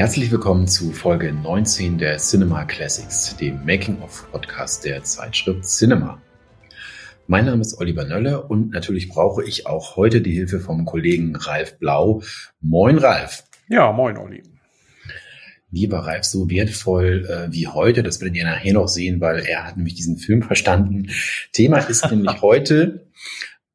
Herzlich willkommen zu Folge 19 der Cinema Classics, dem Making-of-Podcast der Zeitschrift Cinema. Mein Name ist Oliver Nölle und natürlich brauche ich auch heute die Hilfe vom Kollegen Ralf Blau. Moin, Ralf. Ja, moin, Olli. Wie war Ralf so wertvoll äh, wie heute? Das werdet ihr nachher noch sehen, weil er hat nämlich diesen Film verstanden. Thema ist nämlich heute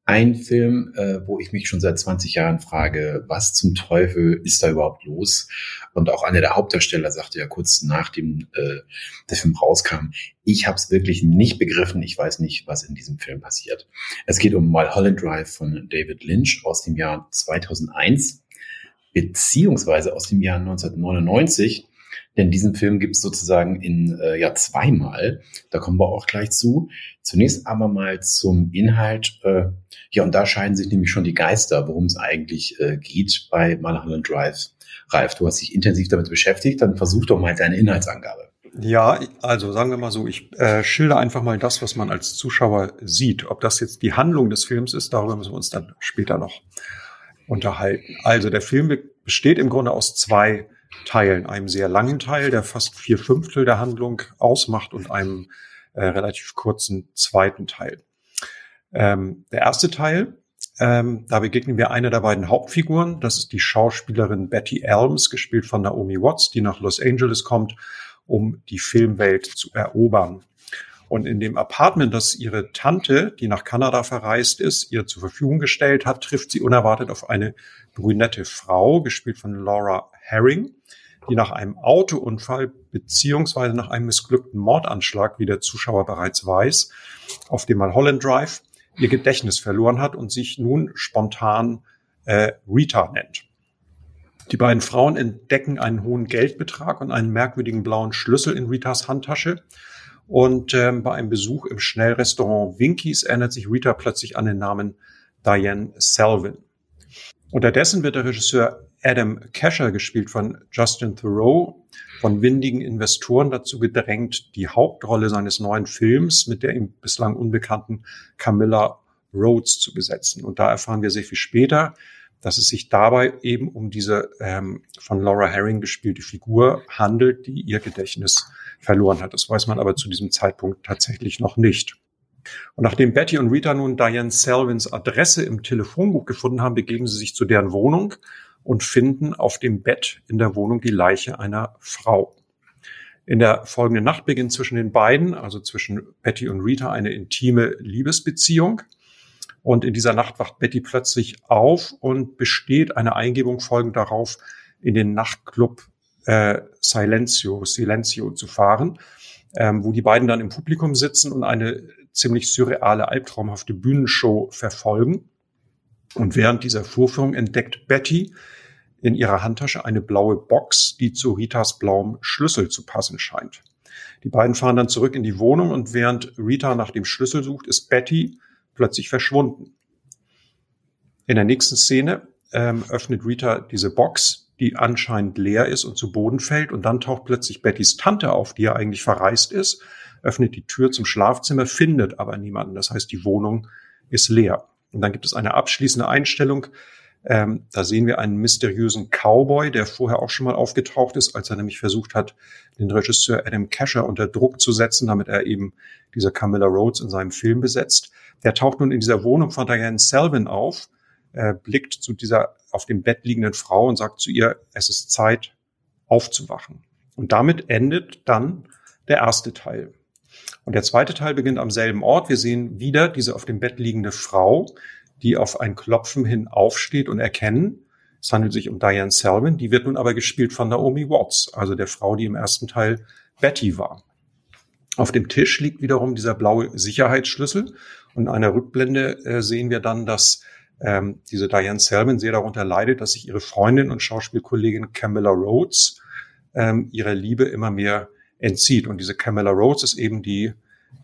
ein Film, äh, wo ich mich schon seit 20 Jahren frage, was zum Teufel ist da überhaupt los? Und auch einer der Hauptdarsteller sagte ja kurz nachdem äh, der Film rauskam, ich habe es wirklich nicht begriffen, ich weiß nicht, was in diesem Film passiert. Es geht um Mulholland Drive von David Lynch aus dem Jahr 2001, beziehungsweise aus dem Jahr 1999. Denn diesen Film gibt es sozusagen in äh, ja zweimal. Da kommen wir auch gleich zu. Zunächst aber mal zum Inhalt. Äh, ja, und da scheiden sich nämlich schon die Geister, worum es eigentlich äh, geht bei Mulholland Drive. Ralf, du hast dich intensiv damit beschäftigt, dann versuch doch mal deine Inhaltsangabe. Ja, also sagen wir mal so, ich äh, schilder einfach mal das, was man als Zuschauer sieht. Ob das jetzt die Handlung des Films ist, darüber müssen wir uns dann später noch unterhalten. Also der Film besteht im Grunde aus zwei Teilen. Einem sehr langen Teil, der fast vier Fünftel der Handlung ausmacht und einem äh, relativ kurzen zweiten Teil. Ähm, der erste Teil, ähm, da begegnen wir einer der beiden Hauptfiguren. Das ist die Schauspielerin Betty Elms, gespielt von Naomi Watts, die nach Los Angeles kommt, um die Filmwelt zu erobern. Und in dem Apartment, das ihre Tante, die nach Kanada verreist ist, ihr zur Verfügung gestellt hat, trifft sie unerwartet auf eine brünette Frau, gespielt von Laura Herring, die nach einem Autounfall beziehungsweise nach einem missglückten Mordanschlag, wie der Zuschauer bereits weiß, auf dem Mulholland Drive ihr Gedächtnis verloren hat und sich nun spontan äh, Rita nennt. Die beiden Frauen entdecken einen hohen Geldbetrag und einen merkwürdigen blauen Schlüssel in Ritas Handtasche. Und ähm, bei einem Besuch im Schnellrestaurant Winkies erinnert sich Rita plötzlich an den Namen Diane Selvin. Unterdessen wird der Regisseur Adam Casher, gespielt von Justin Thoreau, von windigen Investoren dazu gedrängt, die Hauptrolle seines neuen Films mit der ihm bislang unbekannten Camilla Rhodes zu besetzen. Und da erfahren wir sehr viel später, dass es sich dabei eben um diese ähm, von Laura Herring gespielte Figur handelt, die ihr Gedächtnis verloren hat. Das weiß man aber zu diesem Zeitpunkt tatsächlich noch nicht. Und nachdem Betty und Rita nun Diane Selvins Adresse im Telefonbuch gefunden haben, begeben sie sich zu deren Wohnung und finden auf dem Bett in der Wohnung die Leiche einer Frau. In der folgenden Nacht beginnt zwischen den beiden, also zwischen Betty und Rita, eine intime Liebesbeziehung. Und in dieser Nacht wacht Betty plötzlich auf und besteht eine Eingebung folgend darauf, in den Nachtclub äh, Silencio, Silencio zu fahren, ähm, wo die beiden dann im Publikum sitzen und eine ziemlich surreale, albtraumhafte Bühnenshow verfolgen. Und während dieser Vorführung entdeckt Betty in ihrer Handtasche eine blaue Box, die zu Ritas blauem Schlüssel zu passen scheint. Die beiden fahren dann zurück in die Wohnung und während Rita nach dem Schlüssel sucht, ist Betty plötzlich verschwunden. In der nächsten Szene ähm, öffnet Rita diese Box, die anscheinend leer ist und zu Boden fällt und dann taucht plötzlich Bettys Tante auf, die ja eigentlich verreist ist öffnet die Tür zum Schlafzimmer, findet aber niemanden. Das heißt, die Wohnung ist leer. Und dann gibt es eine abschließende Einstellung. Ähm, da sehen wir einen mysteriösen Cowboy, der vorher auch schon mal aufgetaucht ist, als er nämlich versucht hat, den Regisseur Adam Casher unter Druck zu setzen, damit er eben diese Camilla Rhodes in seinem Film besetzt. Der taucht nun in dieser Wohnung von Diane Selvin auf, äh, blickt zu dieser auf dem Bett liegenden Frau und sagt zu ihr, es ist Zeit aufzuwachen. Und damit endet dann der erste Teil. Und der zweite Teil beginnt am selben Ort. Wir sehen wieder diese auf dem Bett liegende Frau, die auf ein Klopfen hin aufsteht und erkennen. Es handelt sich um Diane Selvin. Die wird nun aber gespielt von Naomi Watts, also der Frau, die im ersten Teil Betty war. Auf dem Tisch liegt wiederum dieser blaue Sicherheitsschlüssel. Und in einer Rückblende äh, sehen wir dann, dass ähm, diese Diane Selvin sehr darunter leidet, dass sich ihre Freundin und Schauspielkollegin Camilla Rhodes ähm, ihrer Liebe immer mehr entzieht. Und diese Camilla Rhodes ist eben die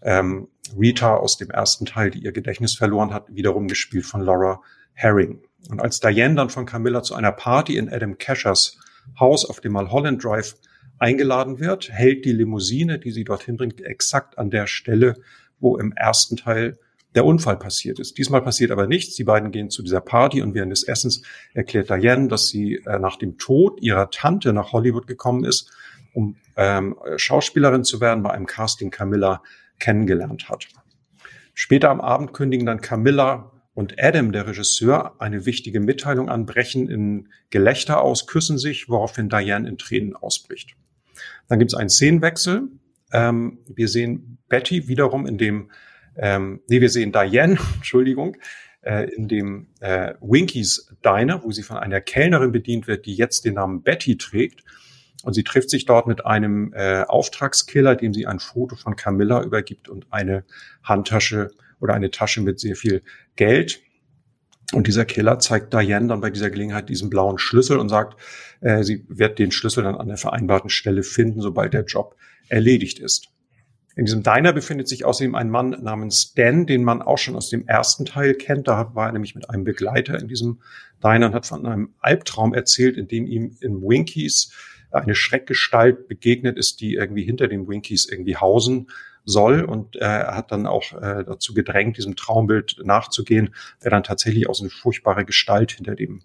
ähm, Rita aus dem ersten Teil, die ihr Gedächtnis verloren hat, wiederum gespielt von Laura Herring. Und als Diane dann von Camilla zu einer Party in Adam Cashers Haus auf dem Mulholland Drive eingeladen wird, hält die Limousine, die sie dorthin bringt, exakt an der Stelle, wo im ersten Teil der Unfall passiert ist. Diesmal passiert aber nichts. Die beiden gehen zu dieser Party und während des Essens erklärt Diane, dass sie äh, nach dem Tod ihrer Tante nach Hollywood gekommen ist, um ähm, Schauspielerin zu werden, bei einem Casting Camilla kennengelernt hat. Später am Abend kündigen dann Camilla und Adam, der Regisseur, eine wichtige Mitteilung an, brechen in Gelächter aus, küssen sich, woraufhin Diane in Tränen ausbricht. Dann gibt es einen Szenenwechsel. Ähm, wir sehen Betty wiederum in dem, ähm, nee, wir sehen Diane, Entschuldigung, äh, in dem äh, Winkies Diner, wo sie von einer Kellnerin bedient wird, die jetzt den Namen Betty trägt. Und sie trifft sich dort mit einem äh, Auftragskiller, dem sie ein Foto von Camilla übergibt und eine Handtasche oder eine Tasche mit sehr viel Geld. Und dieser Killer zeigt Diane dann bei dieser Gelegenheit diesen blauen Schlüssel und sagt, äh, sie wird den Schlüssel dann an der vereinbarten Stelle finden, sobald der Job erledigt ist. In diesem Diner befindet sich außerdem ein Mann namens Dan, den man auch schon aus dem ersten Teil kennt. Da war er nämlich mit einem Begleiter in diesem Diner und hat von einem Albtraum erzählt, in dem ihm in Winkies eine Schreckgestalt begegnet ist, die irgendwie hinter den Winkies irgendwie hausen soll. Und er hat dann auch äh, dazu gedrängt, diesem Traumbild nachzugehen, der dann tatsächlich aus eine furchtbare Gestalt hinter dem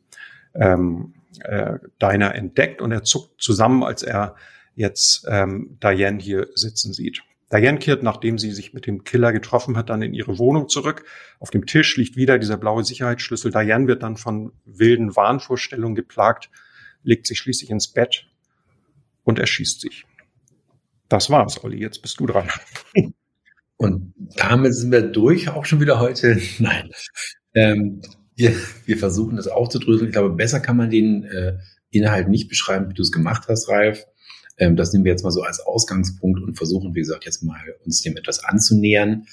ähm, äh, Diner entdeckt. Und er zuckt zusammen, als er jetzt ähm, Diane hier sitzen sieht. Diane kehrt, nachdem sie sich mit dem Killer getroffen hat, dann in ihre Wohnung zurück. Auf dem Tisch liegt wieder dieser blaue Sicherheitsschlüssel. Diane wird dann von wilden Wahnvorstellungen geplagt, legt sich schließlich ins Bett und erschießt sich. Das war's, Olli. Jetzt bist du dran. Und damit sind wir durch, auch schon wieder heute. Nein. Ähm, wir, wir versuchen das aufzudröseln. Ich glaube, besser kann man den äh, Inhalt nicht beschreiben, wie du es gemacht hast, Ralf. Ähm, das nehmen wir jetzt mal so als Ausgangspunkt und versuchen, wie gesagt, jetzt mal uns dem etwas anzunähern.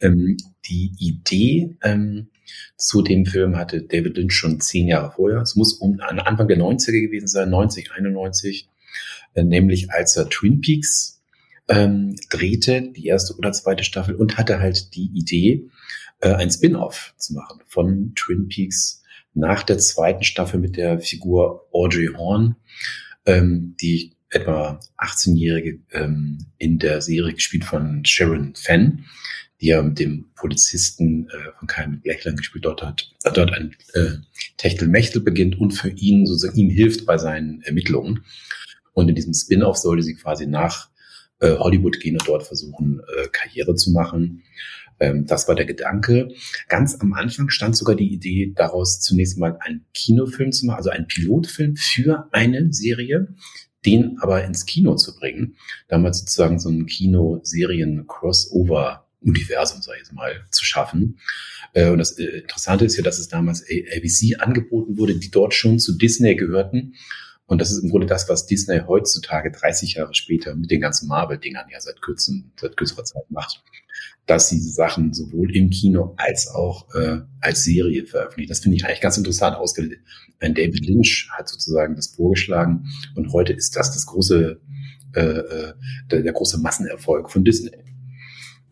Ähm, die Idee ähm, zu dem Film hatte David Lynch schon zehn Jahre vorher. Es muss um Anfang der 90er gewesen sein, 90, 91. Äh, nämlich als er Twin Peaks ähm, drehte, die erste oder zweite Staffel, und hatte halt die Idee, äh, ein Spin-off zu machen von Twin Peaks nach der zweiten Staffel mit der Figur Audrey Horn, ähm, die etwa 18-Jährige ähm, in der Serie gespielt von Sharon Fenn, die ja mit dem Polizisten äh, von Kai Blechland gespielt dort hat, dort ein äh, Techtelmechtel beginnt und für ihn sozusagen ihm hilft bei seinen Ermittlungen. Und in diesem Spin-off sollte sie quasi nach äh, Hollywood gehen und dort versuchen, äh, Karriere zu machen. Ähm, das war der Gedanke. Ganz am Anfang stand sogar die Idee, daraus zunächst mal einen Kinofilm zu machen, also einen Pilotfilm für eine Serie, den aber ins Kino zu bringen. Damals sozusagen so ein Kino-Serien-Crossover Universum, sag ich mal, zu schaffen. Äh, und das äh, Interessante ist ja, dass es damals ABC angeboten wurde, die dort schon zu Disney gehörten und das ist im Grunde das, was Disney heutzutage 30 Jahre später mit den ganzen Marvel-Dingern ja seit, kürzen, seit kürzerer Zeit macht, dass sie diese Sachen sowohl im Kino als auch äh, als Serie veröffentlichen. Das finde ich eigentlich ganz interessant ausgelegt. Ein David Lynch hat sozusagen das vorgeschlagen und heute ist das das große, äh, äh der, der große Massenerfolg von Disney.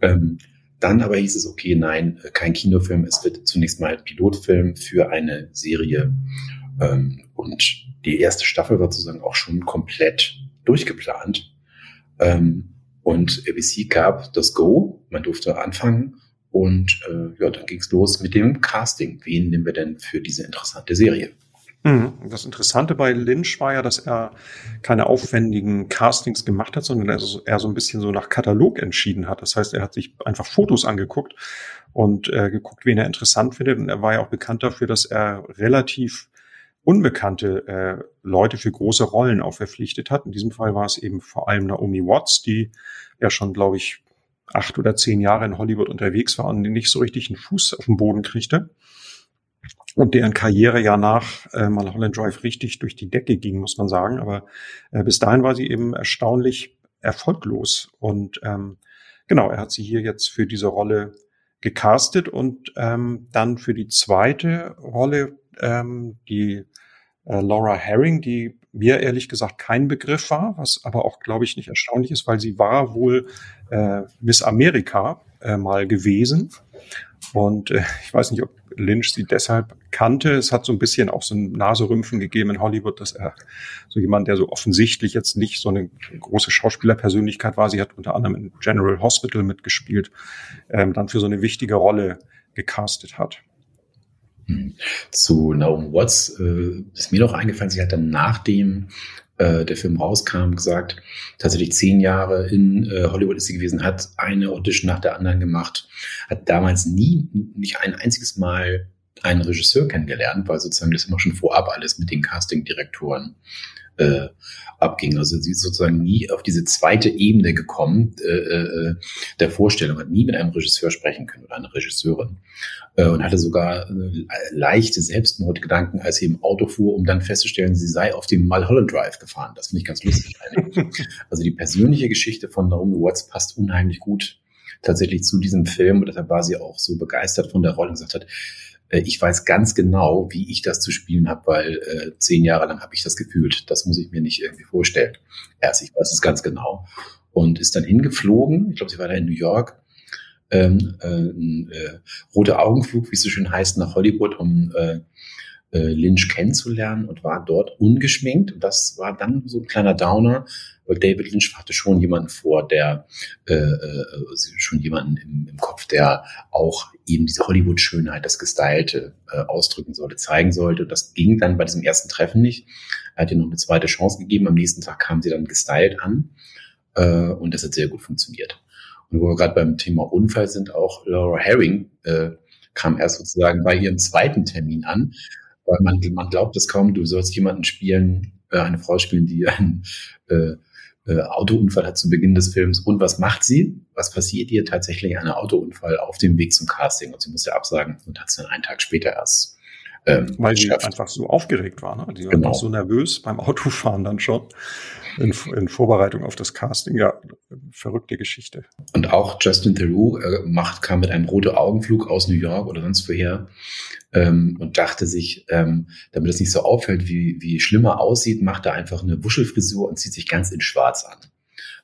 Ähm, dann aber hieß es, okay, nein, kein Kinofilm, es wird zunächst mal Pilotfilm für eine Serie. Ähm, und die erste Staffel war sozusagen auch schon komplett durchgeplant. Ähm, und ABC gab das Go, man durfte anfangen und äh, ja, dann ging's los mit dem Casting. Wen nehmen wir denn für diese interessante Serie? Mhm. Das Interessante bei Lynch war ja, dass er keine aufwendigen Castings gemacht hat, sondern er so ein bisschen so nach Katalog entschieden hat. Das heißt, er hat sich einfach Fotos angeguckt und äh, geguckt, wen er interessant findet. Und er war ja auch bekannt dafür, dass er relativ unbekannte äh, Leute für große Rollen auch verpflichtet hat. In diesem Fall war es eben vor allem Naomi Watts, die ja schon, glaube ich, acht oder zehn Jahre in Hollywood unterwegs war und nicht so richtig einen Fuß auf den Boden kriegte. Und deren Karriere ja nach äh, Mulholland Drive richtig durch die Decke ging, muss man sagen. Aber äh, bis dahin war sie eben erstaunlich erfolglos. Und ähm, genau, er hat sie hier jetzt für diese Rolle gecastet und ähm, dann für die zweite Rolle, ähm, die äh, Laura Herring, die mir ehrlich gesagt kein Begriff war, was aber auch, glaube ich, nicht erstaunlich ist, weil sie war wohl äh, Miss Amerika äh, mal gewesen. Und äh, ich weiß nicht, ob Lynch sie deshalb kannte. Es hat so ein bisschen auch so ein Naserümpfen gegeben in Hollywood, dass er so jemand, der so offensichtlich jetzt nicht so eine große Schauspielerpersönlichkeit war, sie hat unter anderem in General Hospital mitgespielt, ähm, dann für so eine wichtige Rolle gecastet hat. Hm. Zu Naomi Watts äh, ist mir noch eingefallen, sie hat dann nach dem äh, der Film rauskam, gesagt, tatsächlich zehn Jahre in äh, Hollywood ist sie gewesen, hat eine Audition nach der anderen gemacht, hat damals nie, nicht ein einziges Mal einen Regisseur kennengelernt, weil sozusagen das immer schon vorab alles mit den Castingdirektoren äh, abging. Also sie ist sozusagen nie auf diese zweite Ebene gekommen äh, äh, der Vorstellung, hat nie mit einem Regisseur sprechen können oder einer Regisseurin äh, und hatte sogar äh, leichte Selbstmordgedanken, als sie im Auto fuhr, um dann festzustellen, sie sei auf dem Mulholland Drive gefahren. Das finde ich ganz lustig. also die persönliche Geschichte von Naomi Watts passt unheimlich gut tatsächlich zu diesem Film und deshalb war sie auch so begeistert von der Rolle und gesagt hat, ich weiß ganz genau, wie ich das zu spielen habe, weil äh, zehn Jahre lang habe ich das gefühlt. Das muss ich mir nicht irgendwie vorstellen. Erst, ich weiß es ganz genau. Und ist dann hingeflogen, ich glaube, sie war da in New York, ähm, äh, äh, roter Augenflug, wie es so schön heißt, nach Hollywood, um äh, äh, Lynch kennenzulernen und war dort ungeschminkt. Und das war dann so ein kleiner Downer, weil David Lynch hatte schon jemanden vor, der äh, äh, schon jemanden im, im Kopf, der auch eben diese Hollywood-Schönheit, das Gestylte äh, ausdrücken sollte, zeigen sollte. Und das ging dann bei diesem ersten Treffen nicht. Er hat ihr noch eine zweite Chance gegeben. Am nächsten Tag kam sie dann gestylt an äh, und das hat sehr gut funktioniert. Und wo wir gerade beim Thema Unfall sind, auch Laura Herring äh, kam erst sozusagen bei ihrem zweiten Termin an weil man, man glaubt es kaum, du sollst jemanden spielen, äh, eine Frau spielen, die einen äh, äh, Autounfall hat zu Beginn des Films. Und was macht sie? Was passiert ihr? Tatsächlich ein Autounfall auf dem Weg zum Casting. Und sie musste absagen und hat es dann einen Tag später erst. Ähm, Weil sie einfach so aufgeregt war. Ne? Sie war genau. so nervös beim Autofahren dann schon in, in, Vorbereitung auf das Casting. Ja, verrückte Geschichte. Und auch Justin Theroux äh, macht, kam mit einem roten Augenflug aus New York oder sonst woher ähm, und dachte sich, ähm, damit es nicht so auffällt, wie, wie schlimmer aussieht, macht er einfach eine Wuschelfrisur und zieht sich ganz in schwarz an.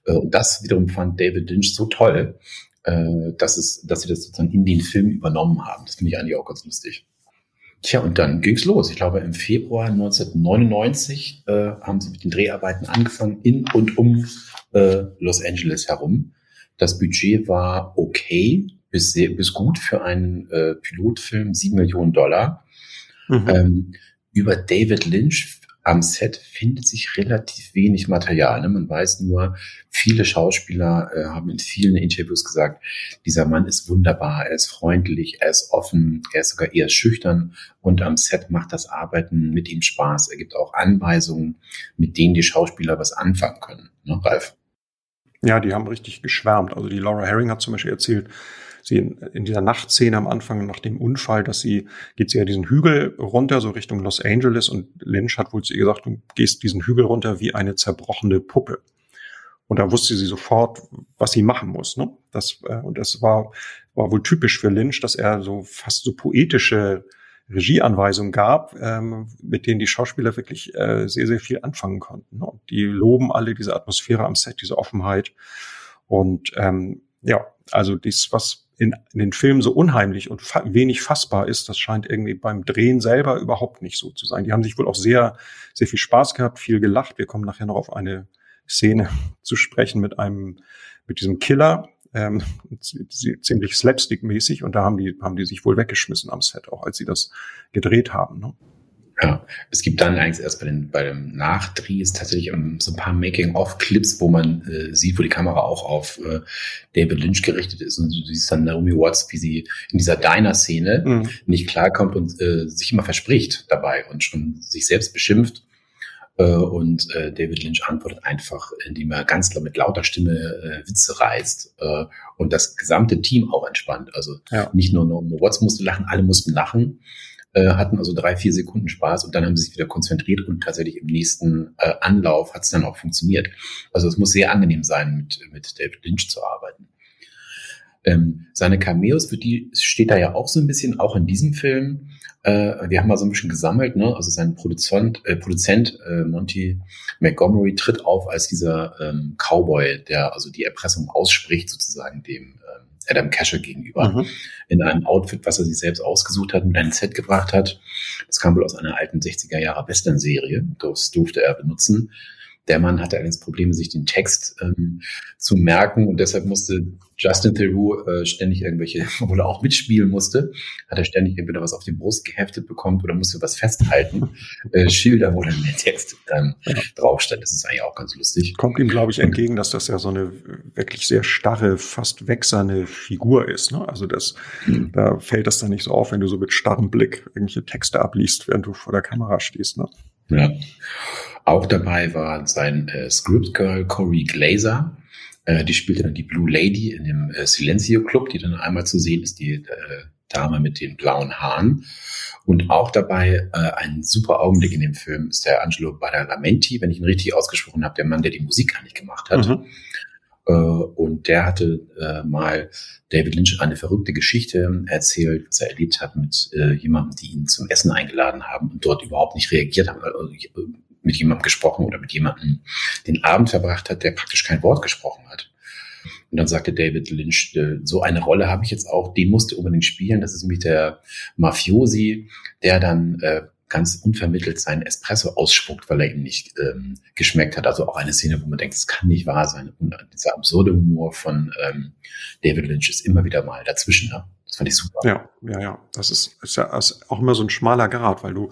Äh, und das wiederum fand David Lynch so toll, äh, dass, es, dass sie das sozusagen in den Film übernommen haben. Das finde ich eigentlich auch ganz lustig. Tja, und dann ging's los. Ich glaube, im Februar 1999 äh, haben sie mit den Dreharbeiten angefangen in und um äh, Los Angeles herum. Das Budget war okay, bis, sehr, bis gut für einen äh, Pilotfilm, sieben Millionen Dollar. Mhm. Ähm, über David Lynch am Set findet sich relativ wenig Material. Ne? Man weiß nur, viele Schauspieler äh, haben in vielen Interviews gesagt, dieser Mann ist wunderbar, er ist freundlich, er ist offen, er ist sogar eher schüchtern und am Set macht das Arbeiten mit ihm Spaß. Er gibt auch Anweisungen, mit denen die Schauspieler was anfangen können. Ne, Ralf? Ja, die haben richtig geschwärmt. Also die Laura Herring hat zum Beispiel erzählt, sie in, in dieser Nachtszene am Anfang nach dem Unfall, dass sie, geht sie ja diesen Hügel runter, so Richtung Los Angeles und Lynch hat wohl zu ihr gesagt, du gehst diesen Hügel runter wie eine zerbrochene Puppe. Und da wusste sie sofort, was sie machen muss. Ne? Das, äh, und das war, war wohl typisch für Lynch, dass er so fast so poetische Regieanweisungen gab, ähm, mit denen die Schauspieler wirklich äh, sehr, sehr viel anfangen konnten. Ne? Und die loben alle diese Atmosphäre am Set, diese Offenheit. Und ähm, ja, also dies, was in, in den Filmen so unheimlich und fa wenig fassbar ist, das scheint irgendwie beim Drehen selber überhaupt nicht so zu sein. Die haben sich wohl auch sehr, sehr viel Spaß gehabt, viel gelacht. Wir kommen nachher noch auf eine Szene zu sprechen mit einem, mit diesem Killer, ähm, ziemlich slapstick-mäßig und da haben die, haben die sich wohl weggeschmissen am Set, auch als sie das gedreht haben. Ne? Ja, es gibt dann eigentlich erst bei, den, bei dem Nachdreh ist tatsächlich so ein paar Making-of-Clips, wo man äh, sieht, wo die Kamera auch auf äh, David Lynch gerichtet ist und du siehst dann Naomi Watts, wie sie in dieser Diner-Szene mhm. nicht klarkommt und äh, sich immer verspricht dabei und schon sich selbst beschimpft. Äh, und äh, David Lynch antwortet einfach, indem er ganz mit lauter Stimme äh, Witze reißt äh, und das gesamte Team auch entspannt. Also ja. nicht nur Naomi Watts musste lachen, alle mussten lachen äh, hatten also drei, vier Sekunden Spaß und dann haben sie sich wieder konzentriert und tatsächlich im nächsten äh, Anlauf hat es dann auch funktioniert. Also es muss sehr angenehm sein, mit, mit David Lynch zu arbeiten. Ähm, seine Cameos, für die steht da ja auch so ein bisschen, auch in diesem Film. Äh, wir haben mal so ein bisschen gesammelt, ne? Also sein Produzent, äh, Produzent äh, Monty Montgomery tritt auf als dieser ähm, Cowboy, der also die Erpressung ausspricht, sozusagen dem ähm, Adam Casher gegenüber. Mhm. In einem Outfit, was er sich selbst ausgesucht hat, mit einem Set gebracht hat. Das kam wohl aus einer alten 60er Jahre Western-Serie. Das durfte er benutzen. Der Mann hatte allerdings Probleme, sich den Text ähm, zu merken und deshalb musste Justin Theroux äh, ständig irgendwelche, obwohl er auch mitspielen musste, hat er ständig entweder was auf die Brust geheftet bekommen oder musste was festhalten. äh, Schilder, wo dann der Text dann ja. drauf stand. Das ist eigentlich auch ganz lustig. Kommt ihm, glaube ich, entgegen, dass das ja so eine wirklich sehr starre, fast wechselnde Figur ist. Ne? Also das, mhm. da fällt das dann nicht so auf, wenn du so mit starrem Blick irgendwelche Texte abliest, während du vor der Kamera stehst. Ne? Ja. Auch dabei war sein äh, Script Girl Corey Glazer. Äh, die spielte dann die Blue Lady in dem äh, Silencio Club, die dann einmal zu sehen ist, die äh, Dame mit den blauen Haaren. Und auch dabei äh, ein super Augenblick in dem Film ist der Angelo Badalamenti, wenn ich ihn richtig ausgesprochen habe, der Mann, der die Musik gar nicht gemacht hat. Mhm. Äh, und der hatte äh, mal David Lynch eine verrückte Geschichte erzählt, was er erlebt hat mit äh, jemandem, die ihn zum Essen eingeladen haben und dort überhaupt nicht reagiert haben, also mit jemandem gesprochen oder mit jemandem den Abend verbracht hat, der praktisch kein Wort gesprochen hat. Und dann sagte David Lynch, so eine Rolle habe ich jetzt auch, den musste unbedingt spielen. Das ist nämlich der Mafiosi, der dann ganz unvermittelt seinen Espresso ausspuckt, weil er ihm nicht ähm, geschmeckt hat. Also auch eine Szene, wo man denkt, es kann nicht wahr sein. Und dieser absurde Humor von ähm, David Lynch ist immer wieder mal dazwischen. Ne? Das fand ich super. Ja, ja, ja. Das ist, ist ja ist auch immer so ein schmaler Grad, weil du,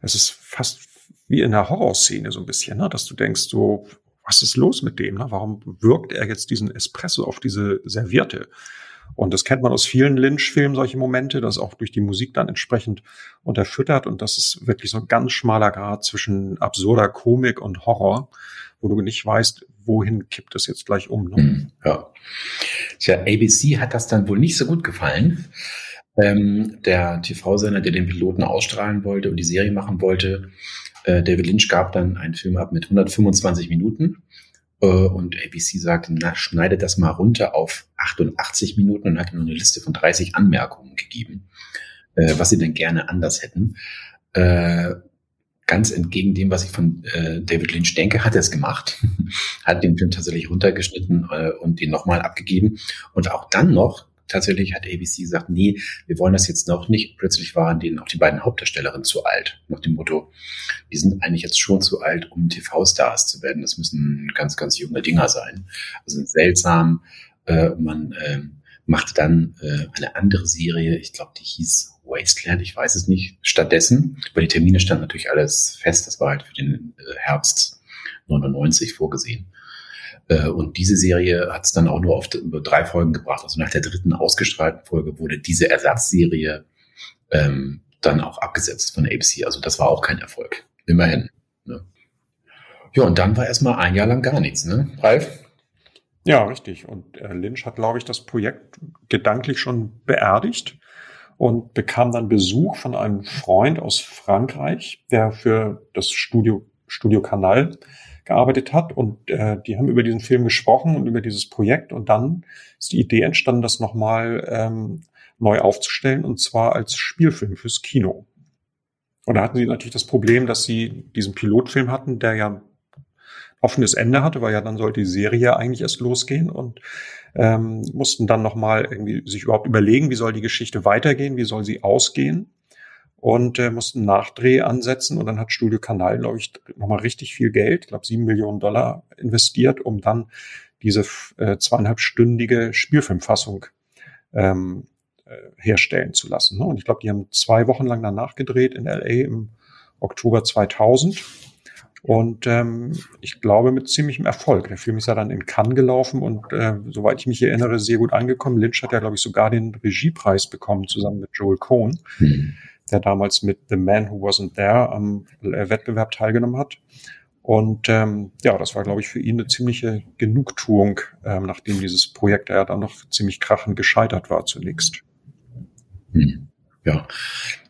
es ist fast wie in der Horrorszene so ein bisschen, ne? dass du denkst, so, was ist los mit dem? Ne? Warum wirkt er jetzt diesen Espresso auf diese Serviette? Und das kennt man aus vielen Lynch-Filmen, solche Momente, das auch durch die Musik dann entsprechend unterfüttert. Und das ist wirklich so ein ganz schmaler Grad zwischen absurder Komik und Horror, wo du nicht weißt, wohin kippt es jetzt gleich um. Ne? Hm, ja. Tja, ABC hat das dann wohl nicht so gut gefallen. Ähm, der TV-Sender, der den Piloten ausstrahlen wollte und die Serie machen wollte, äh, David Lynch gab dann einen Film ab mit 125 Minuten und ABC sagte, na, schneidet das mal runter auf 88 Minuten und hat nur eine Liste von 30 Anmerkungen gegeben, äh, was sie denn gerne anders hätten. Äh, ganz entgegen dem, was ich von äh, David Lynch denke, hat er es gemacht, hat den Film tatsächlich runtergeschnitten äh, und den nochmal abgegeben und auch dann noch tatsächlich hat ABC gesagt, nee, wir wollen das jetzt noch nicht. Plötzlich waren denen auch die beiden Hauptdarstellerinnen zu alt. Nach dem Motto, die sind eigentlich jetzt schon zu alt, um TV-Stars zu werden. Das müssen ganz, ganz junge Dinger sein. Also seltsam. Äh, man äh, machte dann äh, eine andere Serie, ich glaube, die hieß Wasteland, ich weiß es nicht, stattdessen, weil die Termine standen natürlich alles fest, das war halt für den äh, Herbst 99 vorgesehen. Äh, und diese Serie hat es dann auch nur auf drei Folgen gebracht. Also nach der dritten ausgestrahlten Folge wurde diese Ersatzserie ähm, dann auch abgesetzt von ABC. Also das war auch kein Erfolg. Immerhin. Ne? Ja, und dann war erstmal ein Jahr lang gar nichts, ne, Ralf? Ja, richtig. Und äh, Lynch hat, glaube ich, das Projekt gedanklich schon beerdigt und bekam dann Besuch von einem Freund aus Frankreich, der für das Studio, Studio Kanal gearbeitet hat. Und äh, die haben über diesen Film gesprochen und über dieses Projekt. Und dann ist die Idee entstanden, das nochmal ähm, neu aufzustellen, und zwar als Spielfilm fürs Kino. Und da hatten sie natürlich das Problem, dass sie diesen Pilotfilm hatten, der ja offenes Ende hatte, weil ja dann sollte die Serie eigentlich erst losgehen und ähm, mussten dann nochmal irgendwie sich überhaupt überlegen, wie soll die Geschichte weitergehen, wie soll sie ausgehen und äh, mussten Nachdreh ansetzen und dann hat Studio Kanal, glaube ich, nochmal richtig viel Geld, ich glaube sieben Millionen Dollar investiert, um dann diese äh, zweieinhalbstündige Spielfilmfassung ähm, äh, herstellen zu lassen. Ne? Und ich glaube, die haben zwei Wochen lang danach gedreht in LA im Oktober 2000. Und ähm, ich glaube mit ziemlichem Erfolg. Der Film ist ja dann in Cannes gelaufen und äh, soweit ich mich erinnere, sehr gut angekommen. Lynch hat ja, glaube ich, sogar den Regiepreis bekommen, zusammen mit Joel Cohn. Mhm der damals mit The Man Who Wasn't There am Wettbewerb teilgenommen hat. Und ähm, ja, das war, glaube ich, für ihn eine ziemliche Genugtuung, ähm, nachdem dieses Projekt ja dann noch ziemlich krachend gescheitert war zunächst. Hm. Ja,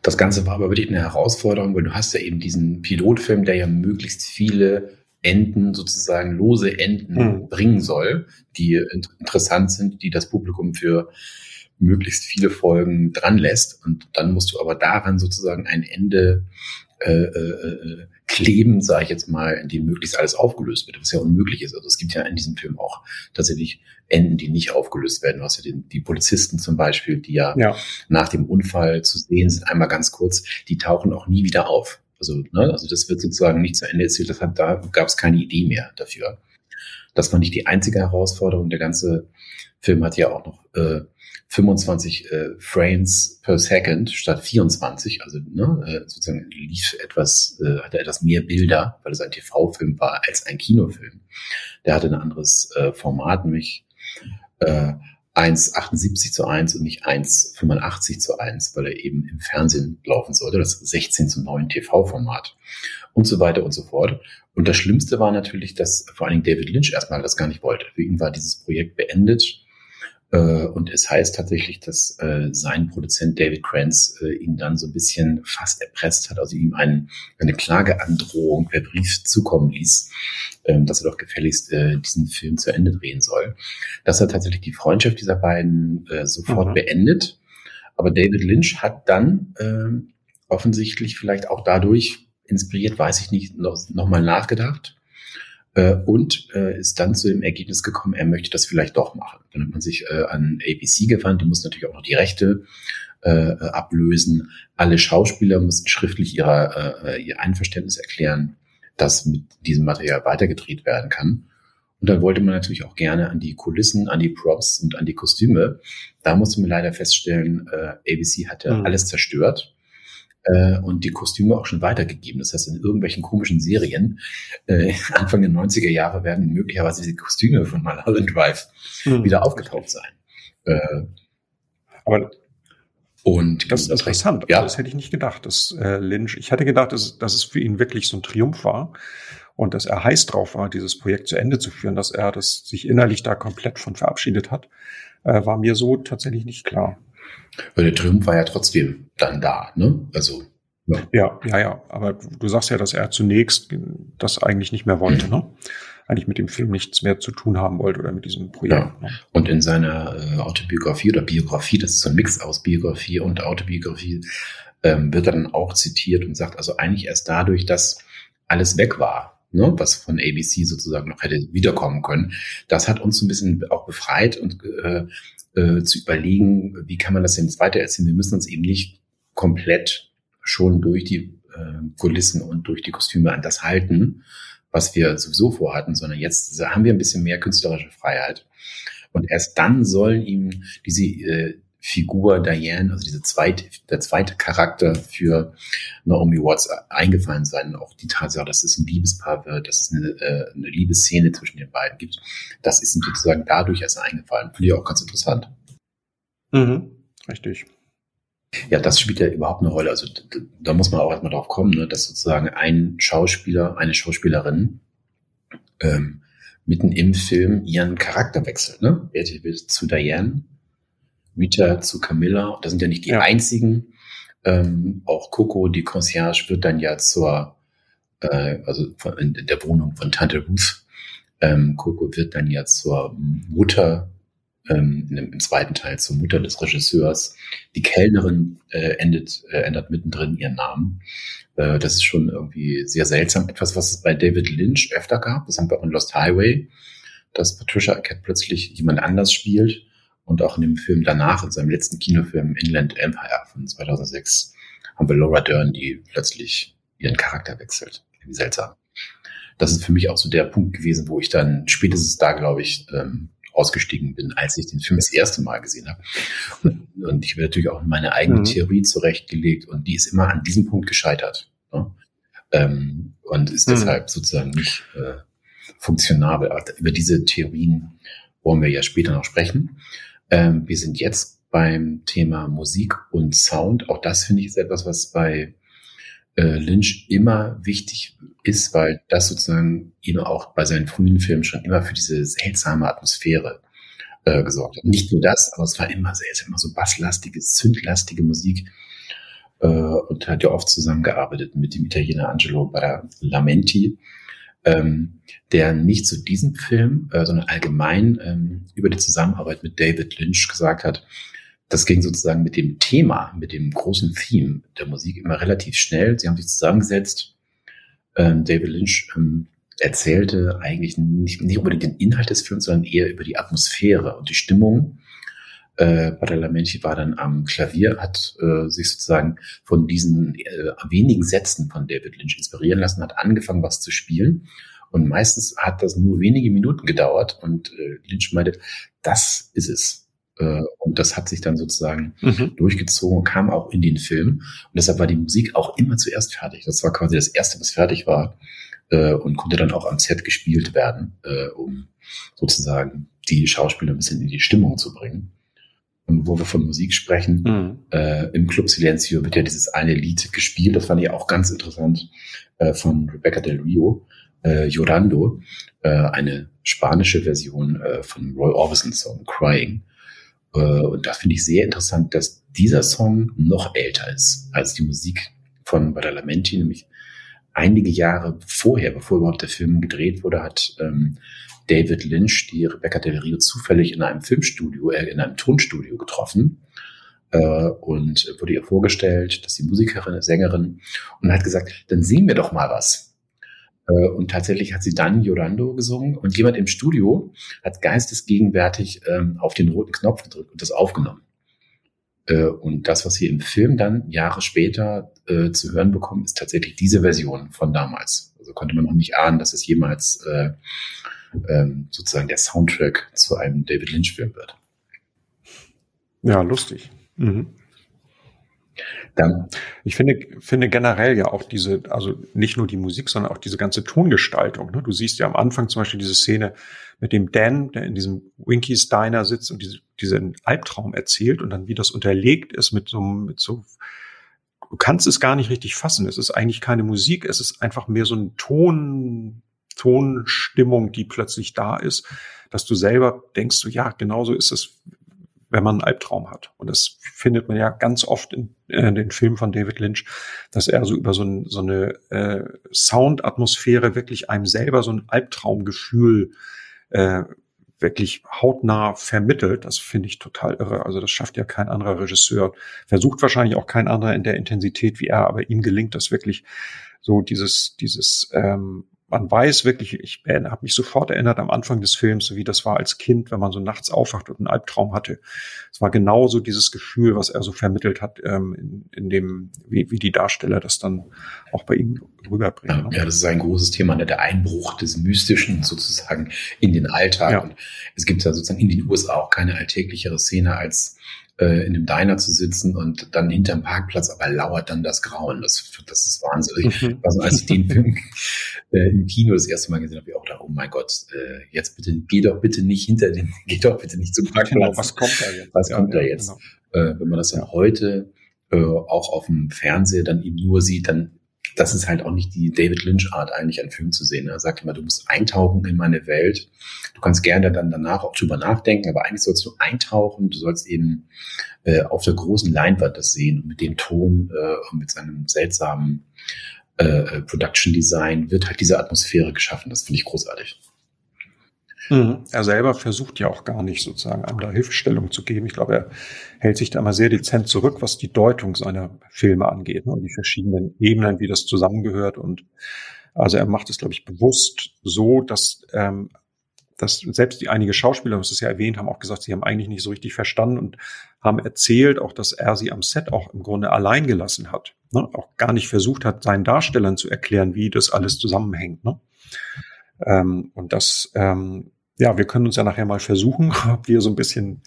das Ganze war aber wirklich eine Herausforderung, weil du hast ja eben diesen Pilotfilm, der ja möglichst viele Enden, sozusagen lose Enden mhm. bringen soll, die interessant sind, die das Publikum für möglichst viele Folgen dran lässt. Und dann musst du aber daran sozusagen ein Ende äh, äh, äh kleben, sage ich jetzt mal, in dem möglichst alles aufgelöst wird, was ja unmöglich ist. Also es gibt ja in diesem Film auch tatsächlich Enden, die nicht aufgelöst werden. Du hast ja den, die Polizisten zum Beispiel, die ja, ja, nach dem Unfall zu sehen sind, einmal ganz kurz, die tauchen auch nie wieder auf. Also, ne, also das wird sozusagen nicht zu Ende erzählt. Das hat, da gab es keine Idee mehr dafür. Das war nicht die einzige Herausforderung. Der ganze Film hat ja auch noch äh, 25 äh, Frames per Second statt 24. Also ne, äh, sozusagen lief etwas, äh, hatte etwas mehr Bilder, weil es ein TV-Film war als ein Kinofilm. Der hatte ein anderes äh, Format, nämlich äh, 1,78 zu 1 und nicht 1,85 zu 1, weil er eben im Fernsehen laufen sollte, das 16 zu 9 TV-Format und so weiter und so fort. Und das Schlimmste war natürlich, dass vor allen Dingen David Lynch erstmal das gar nicht wollte. Für ihn war dieses Projekt beendet und es heißt tatsächlich, dass äh, sein Produzent David Kranz äh, ihn dann so ein bisschen fast erpresst hat, also ihm ein, eine Klageandrohung per Brief zukommen ließ, ähm, dass er doch gefälligst äh, diesen Film zu Ende drehen soll. Das hat tatsächlich die Freundschaft dieser beiden äh, sofort mhm. beendet. Aber David Lynch hat dann äh, offensichtlich vielleicht auch dadurch inspiriert, weiß ich nicht, noch, noch mal nachgedacht äh, und äh, ist dann zu dem Ergebnis gekommen, er möchte das vielleicht doch machen. Dann hat man sich äh, an ABC gewandt, die muss natürlich auch noch die Rechte äh, ablösen. Alle Schauspieler mussten schriftlich ihrer, äh, ihr Einverständnis erklären, dass mit diesem Material weitergedreht werden kann. Und dann wollte man natürlich auch gerne an die Kulissen, an die Props und an die Kostüme. Da musste man leider feststellen, äh, ABC hatte mhm. alles zerstört äh, und die Kostüme auch schon weitergegeben. Das heißt, in irgendwelchen komischen Serien äh, Anfang der 90er Jahre werden möglicherweise die Kostüme von Mulholland Drive mhm. wieder aufgetaucht sein. Äh, Aber und das ist interessant. Ja. Also das hätte ich nicht gedacht, dass äh, Lynch. Ich hatte gedacht, dass, dass es für ihn wirklich so ein Triumph war und dass er heiß drauf war, dieses Projekt zu Ende zu führen, dass er das sich innerlich da komplett von verabschiedet hat, äh, war mir so tatsächlich nicht klar. Weil der Triumph war ja trotzdem dann da, ne? Also. Ja. ja, ja, ja. Aber du sagst ja, dass er zunächst das eigentlich nicht mehr wollte, ne? Eigentlich mit dem Film nichts mehr zu tun haben wollte oder mit diesem Projekt. Ja. Ne? Und in seiner äh, Autobiografie oder Biografie, das ist so ein Mix aus Biografie und Autobiografie, ähm, wird er dann auch zitiert und sagt, also eigentlich erst dadurch, dass alles weg war, ne, was von ABC sozusagen noch hätte wiederkommen können. Das hat uns ein bisschen auch befreit und äh, äh, zu überlegen, wie kann man das denn jetzt weiter erzählen. Wir müssen uns eben nicht komplett schon durch die äh, Kulissen und durch die Kostüme an das halten, was wir sowieso vorhatten, sondern jetzt haben wir ein bisschen mehr künstlerische Freiheit. Und erst dann sollen ihm diese äh, Figur Diane, also diese zweite, der zweite Charakter für Naomi Watts eingefallen sein. Auch die Tatsache, dass es ein Liebespaar wird, dass es eine, äh, eine Liebesszene zwischen den beiden gibt, das ist ihm sozusagen dadurch erst eingefallen. Finde ich auch ganz interessant. Mhm, richtig. Ja, das spielt ja überhaupt eine Rolle. Also da muss man auch erstmal drauf kommen, ne, dass sozusagen ein Schauspieler, eine Schauspielerin ähm, mitten im Film ihren Charakter wechselt. Ne? Er wird zu Diane Rita zu Camilla. Das sind ja nicht die ja. einzigen. Ähm, auch Coco, die Concierge, wird dann ja zur, äh, also in der Wohnung von Tante Ruth. Ähm, Coco wird dann ja zur Mutter, ähm, im zweiten Teil zur Mutter des Regisseurs. Die Kellnerin äh, endet, äh, ändert mittendrin ihren Namen. Äh, das ist schon irgendwie sehr seltsam. Etwas, was es bei David Lynch öfter gab. Das haben wir auch in Lost Highway, dass Patricia Arquette plötzlich jemand anders spielt und auch in dem Film danach, in seinem letzten Kinofilm Inland Empire von 2006, haben wir Laura Dern, die plötzlich ihren Charakter wechselt. Wie seltsam. Das ist für mich auch so der Punkt gewesen, wo ich dann spätestens da, glaube ich, ähm, ausgestiegen bin, als ich den Film das erste Mal gesehen habe. Und, und ich habe natürlich auch meine eigene mhm. Theorie zurechtgelegt und die ist immer an diesem Punkt gescheitert. Ne? Ähm, und ist mhm. deshalb sozusagen nicht äh, funktionabel. Aber über diese Theorien wollen wir ja später noch sprechen. Ähm, wir sind jetzt beim Thema Musik und Sound. Auch das finde ich ist etwas, was bei äh, Lynch immer wichtig ist, weil das sozusagen eben auch bei seinen frühen Filmen schon immer für diese seltsame Atmosphäre äh, gesorgt hat. Nicht nur das, aber es war immer sehr, immer so basslastige, zündlastige Musik äh, und hat ja oft zusammengearbeitet mit dem Italiener Angelo Badalamenti. Ähm, der nicht zu diesem Film, äh, sondern allgemein ähm, über die Zusammenarbeit mit David Lynch gesagt hat, das ging sozusagen mit dem Thema, mit dem großen Theme der Musik immer relativ schnell. Sie haben sich zusammengesetzt. Ähm, David Lynch ähm, erzählte eigentlich nicht, nicht unbedingt den Inhalt des Films, sondern eher über die Atmosphäre und die Stimmung. Äh, Badalamenti war dann am Klavier, hat äh, sich sozusagen von diesen äh, wenigen Sätzen von David Lynch inspirieren lassen, hat angefangen, was zu spielen. Und meistens hat das nur wenige Minuten gedauert und äh, Lynch meinte, das ist es. Äh, und das hat sich dann sozusagen mhm. durchgezogen, kam auch in den Film. Und deshalb war die Musik auch immer zuerst fertig. Das war quasi das erste, was fertig war äh, und konnte dann auch am Set gespielt werden, äh, um sozusagen die Schauspieler ein bisschen in die Stimmung zu bringen. Und wo wir von Musik sprechen, mhm. äh, im Club Silencio wird ja dieses eine Lied gespielt, das fand ich auch ganz interessant, äh, von Rebecca Del Rio, äh, Llorando, äh, eine spanische Version äh, von Roy Orbison's Song Crying. Äh, und da finde ich sehr interessant, dass dieser Song noch älter ist als die Musik von Badalamenti, nämlich einige Jahre vorher, bevor überhaupt der Film gedreht wurde, hat ähm, David Lynch die Rebecca Del Rio zufällig in einem Filmstudio, äh, in einem Tonstudio getroffen äh, und wurde ihr vorgestellt, dass sie Musikerin, Sängerin und hat gesagt, dann singen wir doch mal was. Äh, und tatsächlich hat sie dann Llorando gesungen und jemand im Studio hat geistesgegenwärtig ähm, auf den roten Knopf gedrückt und das aufgenommen. Äh, und das, was wir im Film dann Jahre später äh, zu hören bekommen, ist tatsächlich diese Version von damals. Also konnte man noch nicht ahnen, dass es jemals äh, ähm, sozusagen der Soundtrack zu einem David Lynch-Film wird. Ja, lustig. Mhm. Dann, ich finde, finde generell ja auch diese, also nicht nur die Musik, sondern auch diese ganze Tongestaltung. Ne? Du siehst ja am Anfang zum Beispiel diese Szene mit dem Dan, der in diesem Winkies Diner sitzt und diese, diesen Albtraum erzählt und dann wie das unterlegt ist mit so, mit so, du kannst es gar nicht richtig fassen. Es ist eigentlich keine Musik, es ist einfach mehr so ein Ton, Tonstimmung, die plötzlich da ist, dass du selber denkst, so, ja, genauso ist es, wenn man einen Albtraum hat. Und das findet man ja ganz oft in, äh, den Filmen von David Lynch, dass er so über so, ein, so eine äh, Soundatmosphäre wirklich einem selber so ein Albtraumgefühl äh, wirklich hautnah vermittelt. Das finde ich total irre. Also das schafft ja kein anderer Regisseur. Versucht wahrscheinlich auch kein anderer in der Intensität wie er, aber ihm gelingt das wirklich so dieses, dieses ähm, man weiß wirklich, ich habe mich sofort erinnert am Anfang des Films, so wie das war als Kind, wenn man so nachts aufwacht und einen Albtraum hatte. Es war genauso dieses Gefühl, was er so vermittelt hat, ähm, in, in dem, wie, wie die Darsteller das dann auch bei ihm rüberbringen. Ja, ne? ja das ist ein großes Thema, ne? der Einbruch des Mystischen sozusagen in den Alltag. Ja. Und es gibt ja sozusagen in den USA auch keine alltäglichere Szene als äh, in einem Diner zu sitzen und dann hinterm Parkplatz, aber lauert dann das Grauen. Das, das ist wahnsinnig. Mhm. Also als ich den Film äh, im Kino das erste Mal gesehen habe, ich auch da, oh mein Gott, äh, jetzt bitte, geh doch bitte nicht hinter den, geh doch bitte nicht zum Parkplatz. Genau, was kommt da jetzt? Was ja, kommt da jetzt? Genau. Äh, wenn man das dann heute äh, auch auf dem Fernseher dann eben nur sieht, dann das ist halt auch nicht die David Lynch-Art, eigentlich einen Film zu sehen. Er sagt immer, du musst eintauchen in meine Welt. Du kannst gerne dann danach auch drüber nachdenken, aber eigentlich sollst du eintauchen. Du sollst eben äh, auf der großen Leinwand das sehen und mit dem Ton äh, und mit seinem seltsamen äh, äh Production Design wird halt diese Atmosphäre geschaffen. Das finde ich großartig. Mhm. Er selber versucht ja auch gar nicht sozusagen einem da Hilfestellung zu geben. Ich glaube, er hält sich da immer sehr dezent zurück, was die Deutung seiner Filme angeht ne, und die verschiedenen Ebenen, wie das zusammengehört. Und also er macht es, glaube ich, bewusst so, dass, ähm, dass selbst die einige Schauspieler, das ist ja erwähnt, haben auch gesagt, sie haben eigentlich nicht so richtig verstanden und haben erzählt, auch dass er sie am Set auch im Grunde allein gelassen hat. Ne? Auch gar nicht versucht hat, seinen Darstellern zu erklären, wie das alles zusammenhängt. Ne? Ähm, und das, ähm, ja, wir können uns ja nachher mal versuchen, ob wir so ein bisschen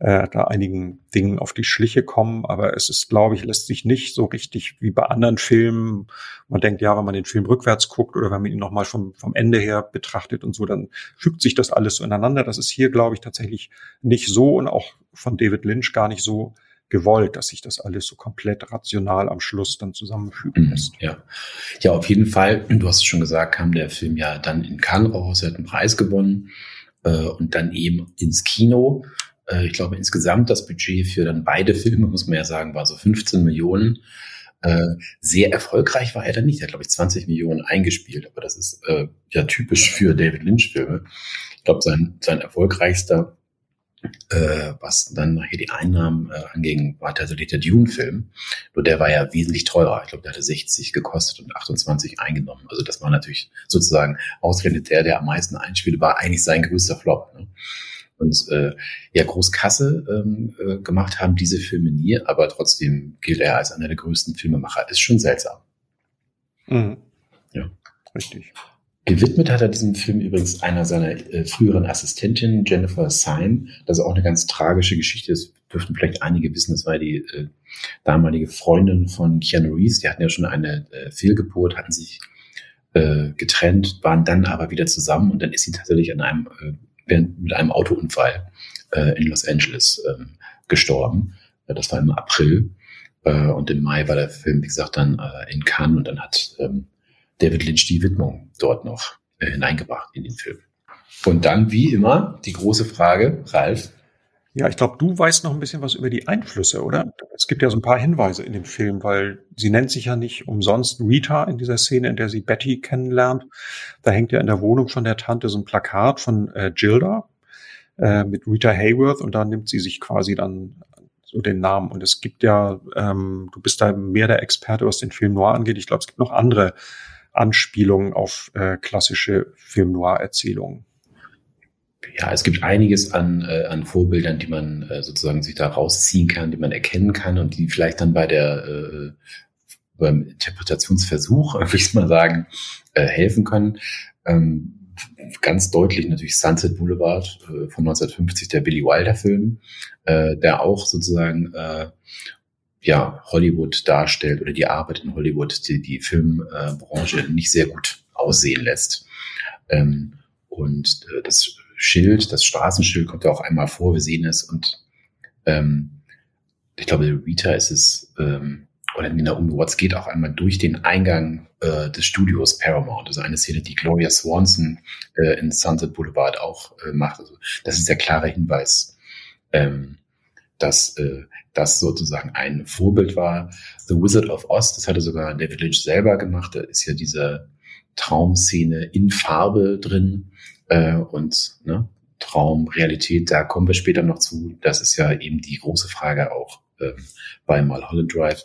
äh, da einigen Dingen auf die Schliche kommen. Aber es ist, glaube ich, lässt sich nicht so richtig wie bei anderen Filmen. Man denkt, ja, wenn man den Film rückwärts guckt oder wenn man ihn nochmal vom, vom Ende her betrachtet und so, dann fügt sich das alles so ineinander. Das ist hier, glaube ich, tatsächlich nicht so und auch von David Lynch gar nicht so gewollt, dass sich das alles so komplett rational am Schluss dann zusammenfügen mhm, lässt. Ja, ja, auf jeden Fall. Du hast es schon gesagt, kam der Film ja dann in Cannes raus, er hat einen Preis gewonnen äh, und dann eben ins Kino. Äh, ich glaube insgesamt das Budget für dann beide Filme muss man ja sagen war so 15 Millionen. Äh, sehr erfolgreich war er dann nicht. Er hat, glaube ich, 20 Millionen eingespielt, aber das ist äh, ja typisch für David Lynch-Filme. Ich glaube, sein, sein erfolgreichster äh, was dann nachher die Einnahmen äh, anging, war tatsächlich der Dune-Film. Nur der war ja wesentlich teurer. Ich glaube, der hatte 60 gekostet und 28 eingenommen. Also das war natürlich sozusagen ausgerechnet der, der am meisten einspielte, war eigentlich sein größter Flop. Ne? Und äh, ja, Großkasse ähm, äh, gemacht haben diese Filme nie, aber trotzdem gilt er als einer der größten Filmemacher. Ist schon seltsam. Mhm. Ja. Richtig. Gewidmet hat er diesem Film übrigens einer seiner äh, früheren Assistentinnen, Jennifer Syme. Das ist auch eine ganz tragische Geschichte. Das dürften vielleicht einige wissen. Das war die äh, damalige Freundin von Keanu Reeves. Die hatten ja schon eine äh, Fehlgeburt, hatten sich äh, getrennt, waren dann aber wieder zusammen und dann ist sie tatsächlich an einem, äh, mit einem Autounfall äh, in Los Angeles äh, gestorben. Das war im April. Äh, und im Mai war der Film, wie gesagt, dann äh, in Cannes und dann hat ähm, David Lynch die Widmung dort noch äh, hineingebracht in den Film. Und dann, wie immer, die große Frage, Ralf. Ja, ich glaube, du weißt noch ein bisschen was über die Einflüsse, oder? Es gibt ja so ein paar Hinweise in dem Film, weil sie nennt sich ja nicht umsonst Rita in dieser Szene, in der sie Betty kennenlernt. Da hängt ja in der Wohnung von der Tante so ein Plakat von äh, Gilda äh, mit Rita Hayworth und da nimmt sie sich quasi dann so den Namen. Und es gibt ja, ähm, du bist da mehr der Experte, was den Film Noir angeht. Ich glaube, es gibt noch andere Anspielungen auf äh, klassische Film-Noir-Erzählungen. Ja, es gibt einiges an, äh, an Vorbildern, die man äh, sozusagen sich da rausziehen kann, die man erkennen kann und die vielleicht dann bei der äh, beim Interpretationsversuch, würde ich mal sagen, äh, helfen können. Ähm, ganz deutlich natürlich Sunset Boulevard äh, von 1950, der Billy Wilder Film, äh, der auch sozusagen äh, ja, Hollywood darstellt oder die Arbeit in Hollywood, die die Filmbranche nicht sehr gut aussehen lässt. Ähm, und äh, das Schild, das Straßenschild kommt ja auch einmal vor, wir sehen es und ähm, ich glaube, Rita ist es, ähm, oder Naomi Watts geht auch einmal durch den Eingang äh, des Studios Paramount. Also eine Szene, die Gloria Swanson äh, in Sunset Boulevard auch äh, macht. Also das ist der klare Hinweis, ähm, dass äh, das sozusagen ein Vorbild war. The Wizard of Oz, das hatte sogar David Lynch selber gemacht. Da ist ja diese Traumszene in Farbe drin äh, und ne, Traum, Realität, da kommen wir später noch zu. Das ist ja eben die große Frage auch ähm, bei Mulholland Drive.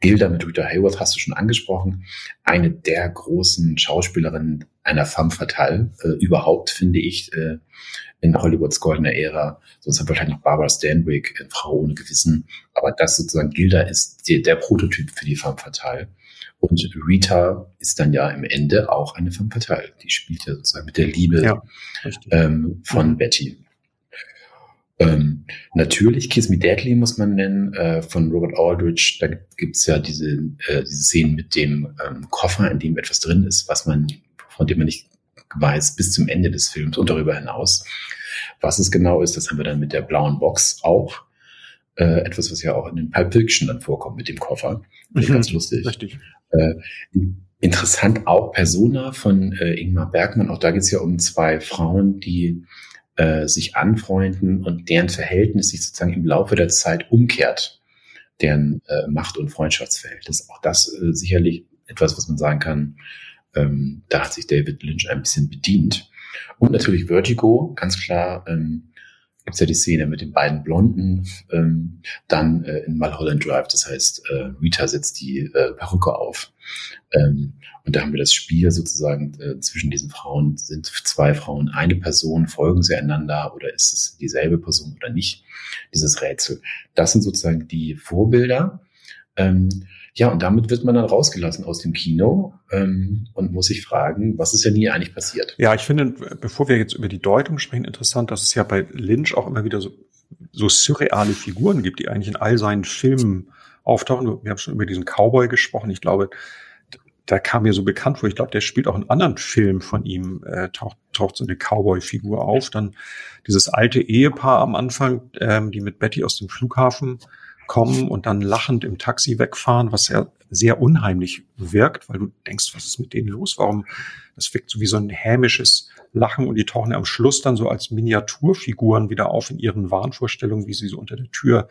Gilda mit Rita Hayworth hast du schon angesprochen. Eine der großen Schauspielerinnen einer femme fatale äh, überhaupt, finde ich. Äh, in Hollywoods goldener Ära. Sonst wir wahrscheinlich noch Barbara Stanwyck in Frau ohne Gewissen. Aber das sozusagen Gilda ist die, der Prototyp für die femme fatale. Und Rita ist dann ja im Ende auch eine femme fatale. Die spielt ja sozusagen mit der Liebe ja, ähm, von mhm. Betty. Ähm, natürlich Kiss Me Deadly muss man nennen, äh, von Robert Aldrich. Da gibt's ja diese, äh, diese Szenen mit dem ähm, Koffer, in dem etwas drin ist, was man, von dem man nicht weiß bis zum Ende des Films und darüber hinaus. Was es genau ist, das haben wir dann mit der blauen Box auch. Äh, etwas, was ja auch in den Pulp Fiction dann vorkommt mit dem Koffer. Mhm, ganz lustig. Richtig. Äh, interessant auch Persona von äh, Ingmar Bergmann. Auch da geht es ja um zwei Frauen, die äh, sich anfreunden und deren Verhältnis sich sozusagen im Laufe der Zeit umkehrt, deren äh, Macht- und Freundschaftsverhältnis. Auch das äh, sicherlich etwas, was man sagen kann, ähm, da hat sich David Lynch ein bisschen bedient. Und natürlich Vertigo, ganz klar, ähm, gibt ja die Szene mit den beiden Blonden, ähm, dann äh, in Mulholland Drive, das heißt, äh, Rita setzt die äh, Perücke auf. Ähm, und da haben wir das Spiel sozusagen äh, zwischen diesen Frauen. Sind zwei Frauen eine Person? Folgen sie einander oder ist es dieselbe Person oder nicht? Dieses Rätsel. Das sind sozusagen die Vorbilder. Ähm, ja, und damit wird man dann rausgelassen aus dem Kino ähm, und muss sich fragen, was ist ja nie eigentlich passiert. Ja, ich finde, bevor wir jetzt über die Deutung sprechen, interessant, dass es ja bei Lynch auch immer wieder so, so surreale Figuren gibt, die eigentlich in all seinen Filmen auftauchen. Wir haben schon über diesen Cowboy gesprochen. Ich glaube, da kam mir so bekannt vor. Ich glaube, der spielt auch in anderen Filmen von ihm, äh, taucht, taucht so eine Cowboy-Figur auf. Dann dieses alte Ehepaar am Anfang, ähm, die mit Betty aus dem Flughafen kommen und dann lachend im Taxi wegfahren, was ja sehr unheimlich wirkt, weil du denkst, was ist mit denen los? Warum? Das wirkt so wie so ein hämisches Lachen und die tauchen ja am Schluss dann so als Miniaturfiguren wieder auf in ihren Wahnvorstellungen, wie sie so unter der Tür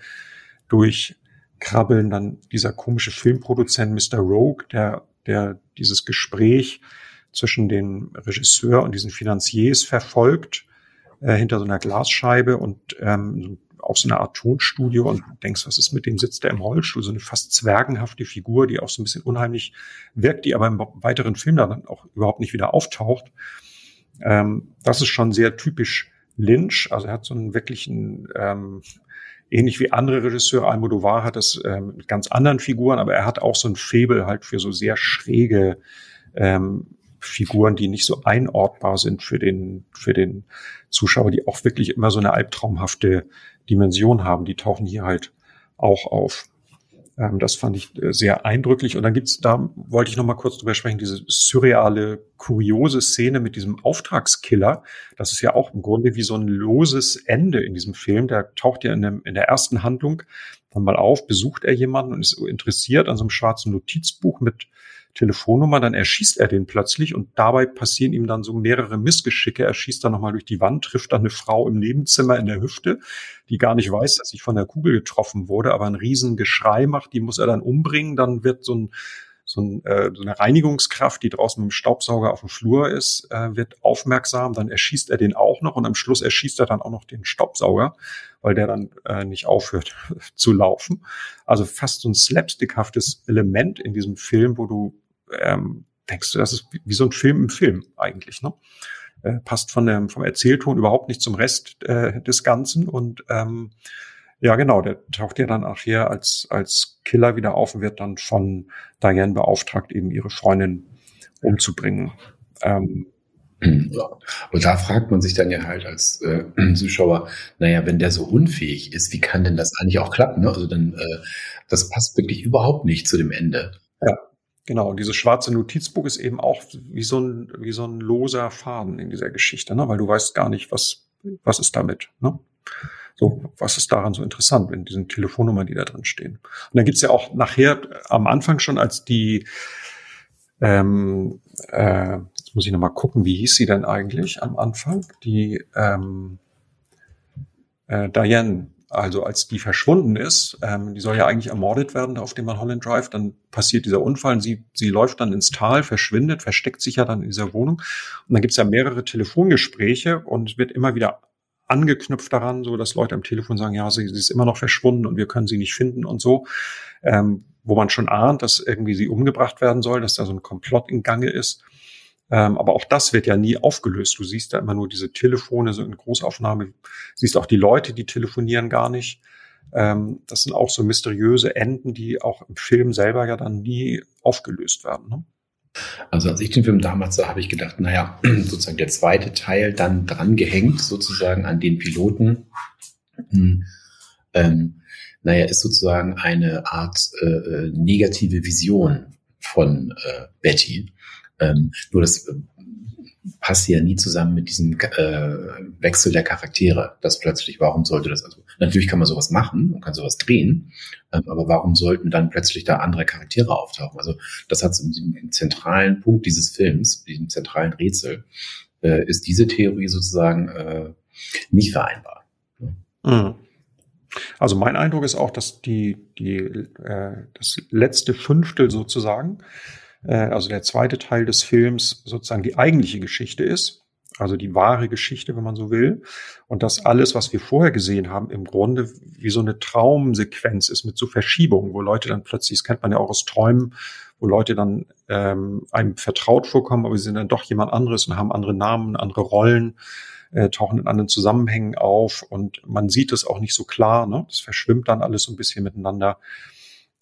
durch krabbeln dann dieser komische Filmproduzent Mr. Rogue, der, der dieses Gespräch zwischen dem Regisseur und diesen Finanziers verfolgt, äh, hinter so einer Glasscheibe und ähm, auch so eine Art Tonstudio und denkst, was ist mit dem? Sitzt der im Rollstuhl? So eine fast zwergenhafte Figur, die auch so ein bisschen unheimlich wirkt, die aber im weiteren Film dann auch überhaupt nicht wieder auftaucht. Ähm, das ist schon sehr typisch Lynch. Also er hat so einen wirklichen, ähm, ähnlich wie andere Regisseure, Almodovar hat das ähm, mit ganz anderen Figuren, aber er hat auch so ein Febel halt für so sehr schräge ähm, Figuren, die nicht so einordbar sind für den, für den Zuschauer, die auch wirklich immer so eine albtraumhafte Dimension haben. Die tauchen hier halt auch auf. Ähm, das fand ich äh, sehr eindrücklich. Und dann gibt's, da wollte ich noch mal kurz drüber sprechen, diese surreale, kuriose Szene mit diesem Auftragskiller. Das ist ja auch im Grunde wie so ein loses Ende in diesem Film. Der taucht ja in, dem, in der ersten Handlung dann mal auf, besucht er jemanden und ist interessiert an so einem schwarzen Notizbuch mit Telefonnummer, dann erschießt er den plötzlich und dabei passieren ihm dann so mehrere Missgeschicke. Er schießt dann nochmal durch die Wand, trifft dann eine Frau im Nebenzimmer in der Hüfte, die gar nicht weiß, dass sie von der Kugel getroffen wurde, aber ein riesen Geschrei macht, die muss er dann umbringen. Dann wird so ein so, ein, äh, so eine Reinigungskraft, die draußen mit dem Staubsauger auf dem Flur ist, äh, wird aufmerksam, dann erschießt er den auch noch und am Schluss erschießt er dann auch noch den Staubsauger, weil der dann äh, nicht aufhört zu laufen. Also fast so ein slapstickhaftes Element in diesem Film, wo du ähm, denkst das ist wie so ein Film im Film eigentlich. Ne? Äh, passt von dem, vom Erzählton überhaupt nicht zum Rest äh, des Ganzen. Und ähm, ja, genau, der taucht ja dann auch hier als, als Killer wieder auf und wird dann von Diane beauftragt, eben ihre Freundin umzubringen. Ähm. Und da fragt man sich dann ja halt als äh, Zuschauer, naja, wenn der so unfähig ist, wie kann denn das eigentlich auch klappen? Ne? Also dann, äh, das passt wirklich überhaupt nicht zu dem Ende. Ja, Genau, und dieses schwarze Notizbuch ist eben auch wie so ein, wie so ein loser Faden in dieser Geschichte, ne? weil du weißt gar nicht, was, was ist damit. Ne? So, was ist daran so interessant, in diesen Telefonnummern, die da drin stehen? Und dann gibt's ja auch nachher am Anfang schon, als die, ähm, äh, jetzt muss ich nochmal gucken, wie hieß sie denn eigentlich am Anfang? Die ähm, äh, Diane also als die verschwunden ist, ähm, die soll ja eigentlich ermordet werden auf dem Holland Drive, dann passiert dieser Unfall und sie, sie läuft dann ins Tal, verschwindet, versteckt sich ja dann in dieser Wohnung. Und dann gibt's ja mehrere Telefongespräche und wird immer wieder angeknüpft daran, so dass Leute am Telefon sagen, ja, sie, sie ist immer noch verschwunden und wir können sie nicht finden und so. Ähm, wo man schon ahnt, dass irgendwie sie umgebracht werden soll, dass da so ein Komplott in Gange ist. Ähm, aber auch das wird ja nie aufgelöst. Du siehst da immer nur diese Telefone so in Großaufnahme, siehst auch die Leute, die telefonieren gar nicht. Ähm, das sind auch so mysteriöse Enden, die auch im Film selber ja dann nie aufgelöst werden. Ne? Also als ich den Film damals sah, habe ich gedacht, naja, sozusagen der zweite Teil dann dran gehängt, sozusagen an den Piloten. Hm, ähm, naja, ist sozusagen eine Art äh, äh negative Vision von äh, Betty. Ähm, nur das passt ja nie zusammen mit diesem äh, Wechsel der Charaktere. Das plötzlich, warum sollte das, also natürlich kann man sowas machen und kann sowas drehen, ähm, aber warum sollten dann plötzlich da andere Charaktere auftauchen? Also das hat so im zentralen Punkt dieses Films, diesem zentralen Rätsel, äh, ist diese Theorie sozusagen äh, nicht vereinbar. Mhm. Also mein Eindruck ist auch, dass die, die äh, das letzte Fünftel sozusagen also der zweite Teil des Films sozusagen die eigentliche Geschichte ist, also die wahre Geschichte, wenn man so will, und dass alles, was wir vorher gesehen haben, im Grunde wie so eine Traumsequenz ist mit so Verschiebungen, wo Leute dann plötzlich, das kennt man ja auch aus Träumen, wo Leute dann ähm, einem vertraut vorkommen, aber sie sind dann doch jemand anderes und haben andere Namen, andere Rollen, äh, tauchen in anderen Zusammenhängen auf und man sieht es auch nicht so klar, ne? Das verschwimmt dann alles so ein bisschen miteinander.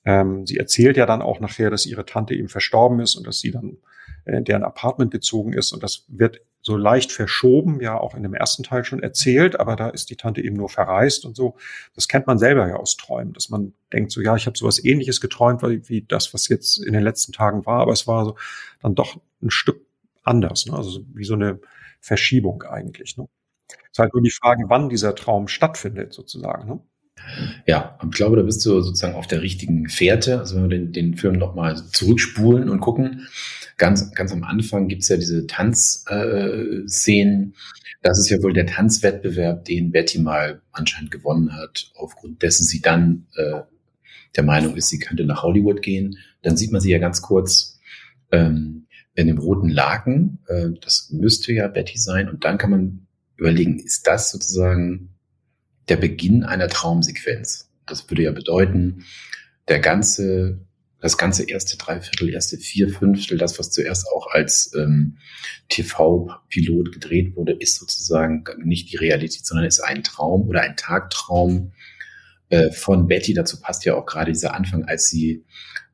Ähm, sie erzählt ja dann auch nachher, dass ihre Tante eben verstorben ist und dass sie dann in deren Apartment gezogen ist. Und das wird so leicht verschoben, ja auch in dem ersten Teil schon erzählt, aber da ist die Tante eben nur verreist und so. Das kennt man selber ja aus Träumen, dass man denkt so, ja, ich habe sowas ähnliches geträumt, wie das, was jetzt in den letzten Tagen war, aber es war so dann doch ein Stück anders, ne? also wie so eine Verschiebung eigentlich. Ne? Es ist halt nur die Frage, wann dieser Traum stattfindet, sozusagen. Ne? Ja, ich glaube, da bist du sozusagen auf der richtigen Fährte. Also wenn wir den, den Film nochmal zurückspulen und gucken, ganz, ganz am Anfang gibt's ja diese Tanzszenen. Äh, das ist ja wohl der Tanzwettbewerb, den Betty mal anscheinend gewonnen hat, aufgrund dessen sie dann äh, der Meinung ist, sie könnte nach Hollywood gehen. Dann sieht man sie ja ganz kurz ähm, in dem roten Laken. Äh, das müsste ja Betty sein. Und dann kann man überlegen, ist das sozusagen der Beginn einer Traumsequenz? Das würde ja bedeuten, der ganze, das ganze erste Dreiviertel, erste vier Fünftel, das, was zuerst auch als ähm, TV-Pilot gedreht wurde, ist sozusagen nicht die Realität, sondern ist ein Traum oder ein Tagtraum äh, von Betty. Dazu passt ja auch gerade dieser Anfang, als sie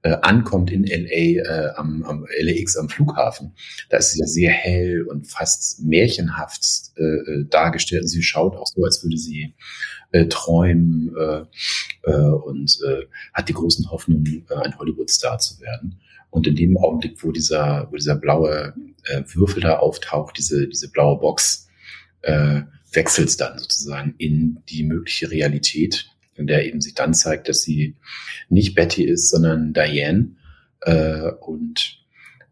äh, ankommt in LA äh, am, am LAX am Flughafen. Da ist sie ja sehr hell und fast märchenhaft äh, äh, dargestellt. Und sie schaut auch so, als würde sie äh, träumen äh, äh, und äh, hat die großen Hoffnungen, äh, ein Hollywood-Star zu werden. Und in dem Augenblick, wo dieser, wo dieser blaue äh, Würfel da auftaucht, diese, diese blaue Box, äh, wechselt es dann sozusagen in die mögliche Realität in der eben sich dann zeigt, dass sie nicht Betty ist, sondern Diane äh, und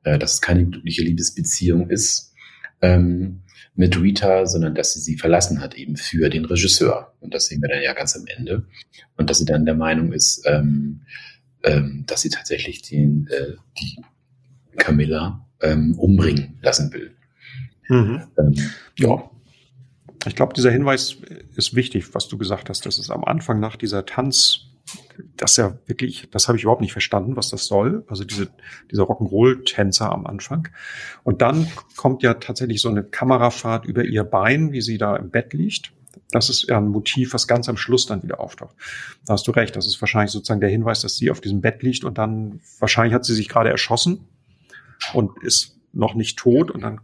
äh, dass es keine glückliche Liebesbeziehung ist ähm, mit Rita, sondern dass sie sie verlassen hat eben für den Regisseur. Und das sehen wir dann ja ganz am Ende. Und dass sie dann der Meinung ist, ähm, ähm, dass sie tatsächlich den, äh, die Camilla ähm, umbringen lassen will. Mhm. Ähm, ja. Ich glaube, dieser Hinweis ist wichtig, was du gesagt hast. Das ist am Anfang nach dieser Tanz, das ja wirklich, das habe ich überhaupt nicht verstanden, was das soll. Also diese, dieser Rock'n'Roll-Tänzer am Anfang. Und dann kommt ja tatsächlich so eine Kamerafahrt über ihr Bein, wie sie da im Bett liegt. Das ist ja ein Motiv, was ganz am Schluss dann wieder auftaucht. Da hast du recht. Das ist wahrscheinlich sozusagen der Hinweis, dass sie auf diesem Bett liegt und dann wahrscheinlich hat sie sich gerade erschossen und ist noch nicht tot und dann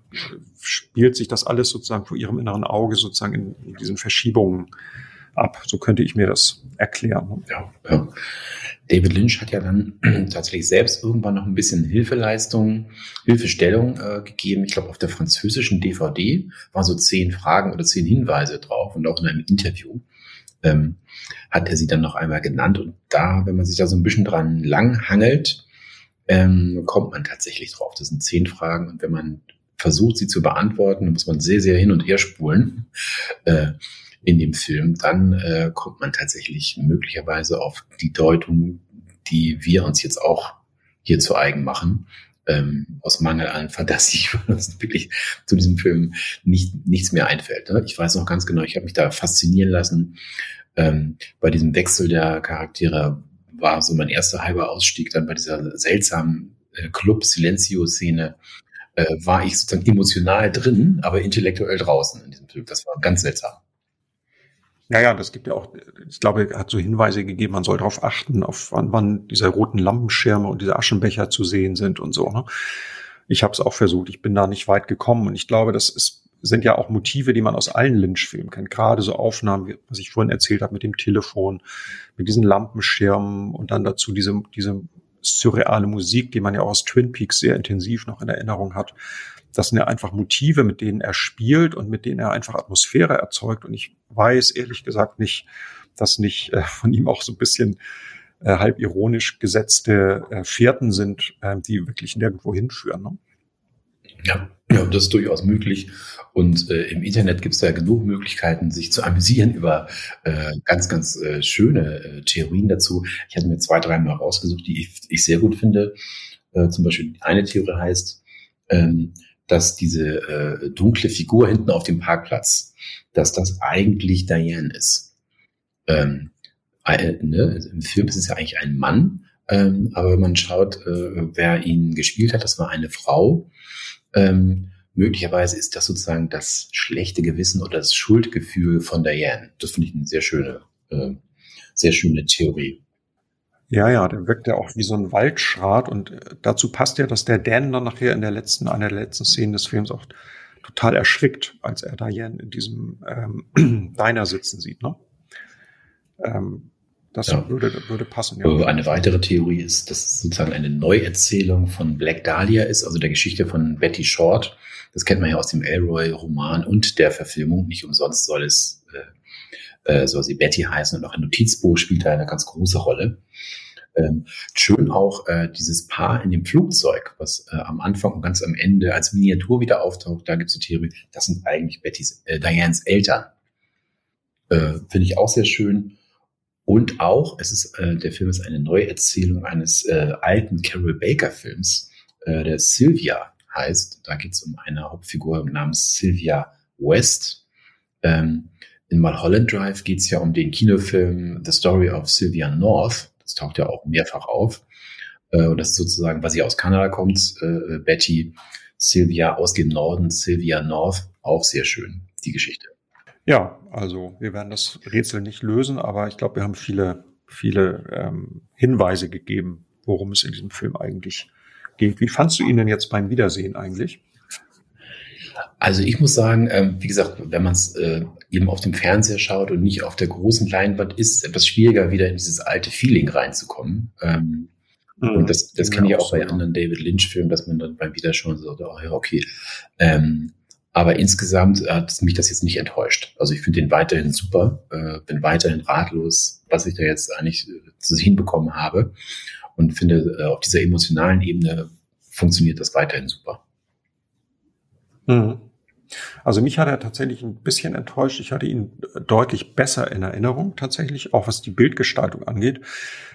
spielt sich das alles sozusagen vor ihrem inneren Auge sozusagen in, in diesen Verschiebungen ab. So könnte ich mir das erklären. Ja, ja. David Lynch hat ja dann tatsächlich selbst irgendwann noch ein bisschen Hilfeleistung, Hilfestellung äh, gegeben. Ich glaube, auf der französischen DVD waren so zehn Fragen oder zehn Hinweise drauf und auch in einem Interview ähm, hat er sie dann noch einmal genannt. Und da, wenn man sich da so ein bisschen dran langhangelt, ähm, kommt man tatsächlich drauf. Das sind zehn Fragen und wenn man versucht, sie zu beantworten, muss man sehr, sehr hin und her spulen äh, in dem Film. Dann äh, kommt man tatsächlich möglicherweise auf die Deutung, die wir uns jetzt auch hier zu eigen machen. Ähm, aus Mangel an Fantasie, weil uns wirklich zu diesem Film nicht, nichts mehr einfällt. Ne? Ich weiß noch ganz genau, ich habe mich da faszinieren lassen ähm, bei diesem Wechsel der Charaktere war so mein erster halber Ausstieg dann bei dieser seltsamen äh, Club-Silencio-Szene, äh, war ich sozusagen emotional drin, aber intellektuell draußen in diesem Film. Das war ganz seltsam. Ja, ja, das gibt ja auch, ich glaube, hat so Hinweise gegeben, man soll darauf achten, auf wann, wann diese roten Lampenschirme und diese Aschenbecher zu sehen sind und so. Ne? Ich habe es auch versucht, ich bin da nicht weit gekommen und ich glaube, das ist sind ja auch Motive, die man aus allen Lynch-Filmen kennt. Gerade so Aufnahmen, was ich vorhin erzählt habe mit dem Telefon, mit diesen Lampenschirmen und dann dazu diese, diese surreale Musik, die man ja auch aus Twin Peaks sehr intensiv noch in Erinnerung hat. Das sind ja einfach Motive, mit denen er spielt und mit denen er einfach Atmosphäre erzeugt. Und ich weiß ehrlich gesagt nicht, dass nicht äh, von ihm auch so ein bisschen äh, halb ironisch gesetzte äh, Fährten sind, äh, die wirklich nirgendwo hinführen. Ne? Ja, ja, das ist durchaus möglich. Und äh, im Internet gibt es ja genug Möglichkeiten, sich zu amüsieren über äh, ganz, ganz äh, schöne äh, Theorien dazu. Ich hatte mir zwei, drei mal rausgesucht, die ich, ich sehr gut finde. Äh, zum Beispiel eine Theorie heißt, ähm, dass diese äh, dunkle Figur hinten auf dem Parkplatz, dass das eigentlich Diane ist. Ähm, äh, ne? Im Film ist es ja eigentlich ein Mann, ähm, aber wenn man schaut, wer ihn gespielt hat, das war eine Frau. Ähm, möglicherweise ist das sozusagen das schlechte Gewissen oder das Schuldgefühl von Diane. Das finde ich eine sehr schöne, äh, sehr schöne Theorie. Ja, ja, der wirkt ja auch wie so ein Waldschrat und äh, dazu passt ja, dass der Dan dann nachher in der letzten, einer der letzten Szenen des Films auch total erschrickt, als er Diane in diesem ähm, Diner sitzen sieht, ne? Ähm, das ja. würde, würde passen. Ja. Eine weitere Theorie ist, dass es sozusagen eine Neuerzählung von Black Dahlia ist, also der Geschichte von Betty Short. Das kennt man ja aus dem Elroy-Roman und der Verfilmung. Nicht umsonst soll es, äh, äh, soll sie Betty heißen und auch ein Notizbuch spielt da eine ganz große Rolle. Ähm, schön auch äh, dieses Paar in dem Flugzeug, was äh, am Anfang und ganz am Ende als Miniatur wieder auftaucht. Da gibt es die Theorie, das sind eigentlich Bettys, äh, Dianes Eltern. Äh, Finde ich auch sehr schön. Und auch, es ist, äh, der Film ist eine Neuerzählung eines äh, alten Carol Baker Films, äh, der Sylvia heißt. Da geht es um eine Hauptfigur namens Sylvia West. Ähm, in Mulholland Drive geht es ja um den Kinofilm The Story of Sylvia North. Das taucht ja auch mehrfach auf. Äh, und das ist sozusagen, weil sie aus Kanada kommt, äh, Betty, Sylvia aus dem Norden, Sylvia North, auch sehr schön, die Geschichte. Ja, also wir werden das Rätsel nicht lösen, aber ich glaube, wir haben viele, viele ähm, Hinweise gegeben, worum es in diesem Film eigentlich geht. Wie fandst du ihn denn jetzt beim Wiedersehen eigentlich? Also ich muss sagen, ähm, wie gesagt, wenn man es äh, eben auf dem Fernseher schaut und nicht auf der großen Leinwand, ist es etwas schwieriger, wieder in dieses alte Feeling reinzukommen. Ähm, mhm. Und das, das kenne ich auch bei anderen David Lynch-Filmen, dass man dann beim Wiederschauen so, oh ja, okay. Ähm, aber insgesamt hat mich das jetzt nicht enttäuscht. Also ich finde den weiterhin super, äh, bin weiterhin ratlos, was ich da jetzt eigentlich äh, hinbekommen habe und finde, äh, auf dieser emotionalen Ebene funktioniert das weiterhin super. Mhm. Also mich hat er tatsächlich ein bisschen enttäuscht. Ich hatte ihn deutlich besser in Erinnerung, tatsächlich, auch was die Bildgestaltung angeht.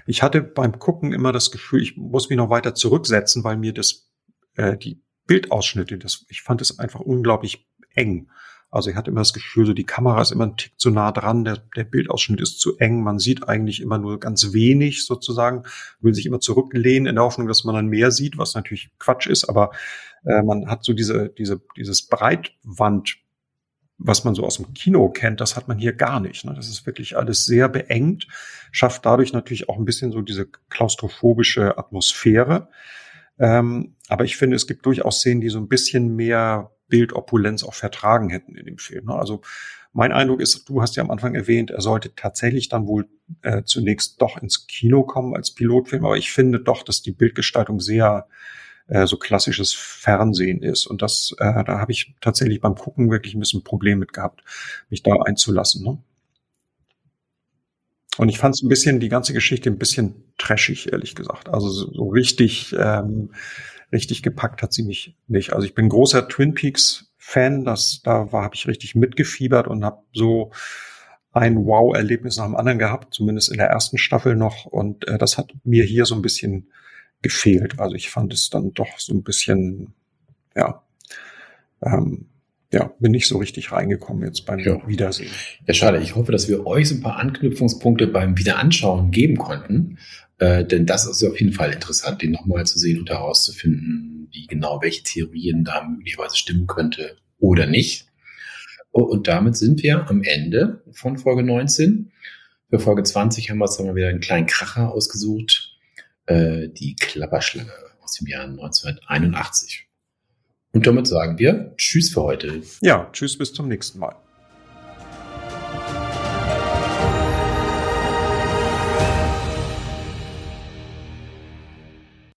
Ich hatte beim Gucken immer das Gefühl, ich muss mich noch weiter zurücksetzen, weil mir das, äh, die Bildausschnitte, das, ich fand es einfach unglaublich eng. Also ich hatte immer das Gefühl, so die Kamera ist immer ein Tick zu nah dran, der, der Bildausschnitt ist zu eng, man sieht eigentlich immer nur ganz wenig sozusagen, will sich immer zurücklehnen in der Hoffnung, dass man dann mehr sieht, was natürlich Quatsch ist, aber äh, man hat so diese, diese, dieses Breitwand, was man so aus dem Kino kennt, das hat man hier gar nicht. Ne? Das ist wirklich alles sehr beengt, schafft dadurch natürlich auch ein bisschen so diese klaustrophobische Atmosphäre. Ähm, aber ich finde, es gibt durchaus Szenen, die so ein bisschen mehr Bildopulenz auch vertragen hätten in dem Film. Ne? Also mein Eindruck ist, du hast ja am Anfang erwähnt, er sollte tatsächlich dann wohl äh, zunächst doch ins Kino kommen als Pilotfilm, aber ich finde doch, dass die Bildgestaltung sehr äh, so klassisches Fernsehen ist. Und das, äh, da habe ich tatsächlich beim Gucken wirklich ein bisschen Problem mit gehabt, mich da einzulassen. Ne? Und ich fand es ein bisschen, die ganze Geschichte ein bisschen trashig, ehrlich gesagt. Also so richtig, ähm, richtig gepackt hat sie mich nicht. Also ich bin großer Twin Peaks Fan, das, da war, habe ich richtig mitgefiebert und habe so ein Wow-Erlebnis nach dem anderen gehabt, zumindest in der ersten Staffel noch. Und äh, das hat mir hier so ein bisschen gefehlt. Also ich fand es dann doch so ein bisschen, ja, ähm, ja, bin nicht so richtig reingekommen jetzt beim ja. Wiedersehen. Ja, schade. Ich hoffe, dass wir euch so ein paar Anknüpfungspunkte beim Wiederanschauen geben konnten. Äh, denn das ist auf jeden Fall interessant, den nochmal zu sehen und herauszufinden, wie genau welche Theorien da möglicherweise stimmen könnte oder nicht. Oh, und damit sind wir am Ende von Folge 19. Für Folge 20 haben wir uns dann wieder einen kleinen Kracher ausgesucht. Äh, die Klapperschlange aus dem Jahr 1981. Und damit sagen wir Tschüss für heute. Ja, Tschüss bis zum nächsten Mal.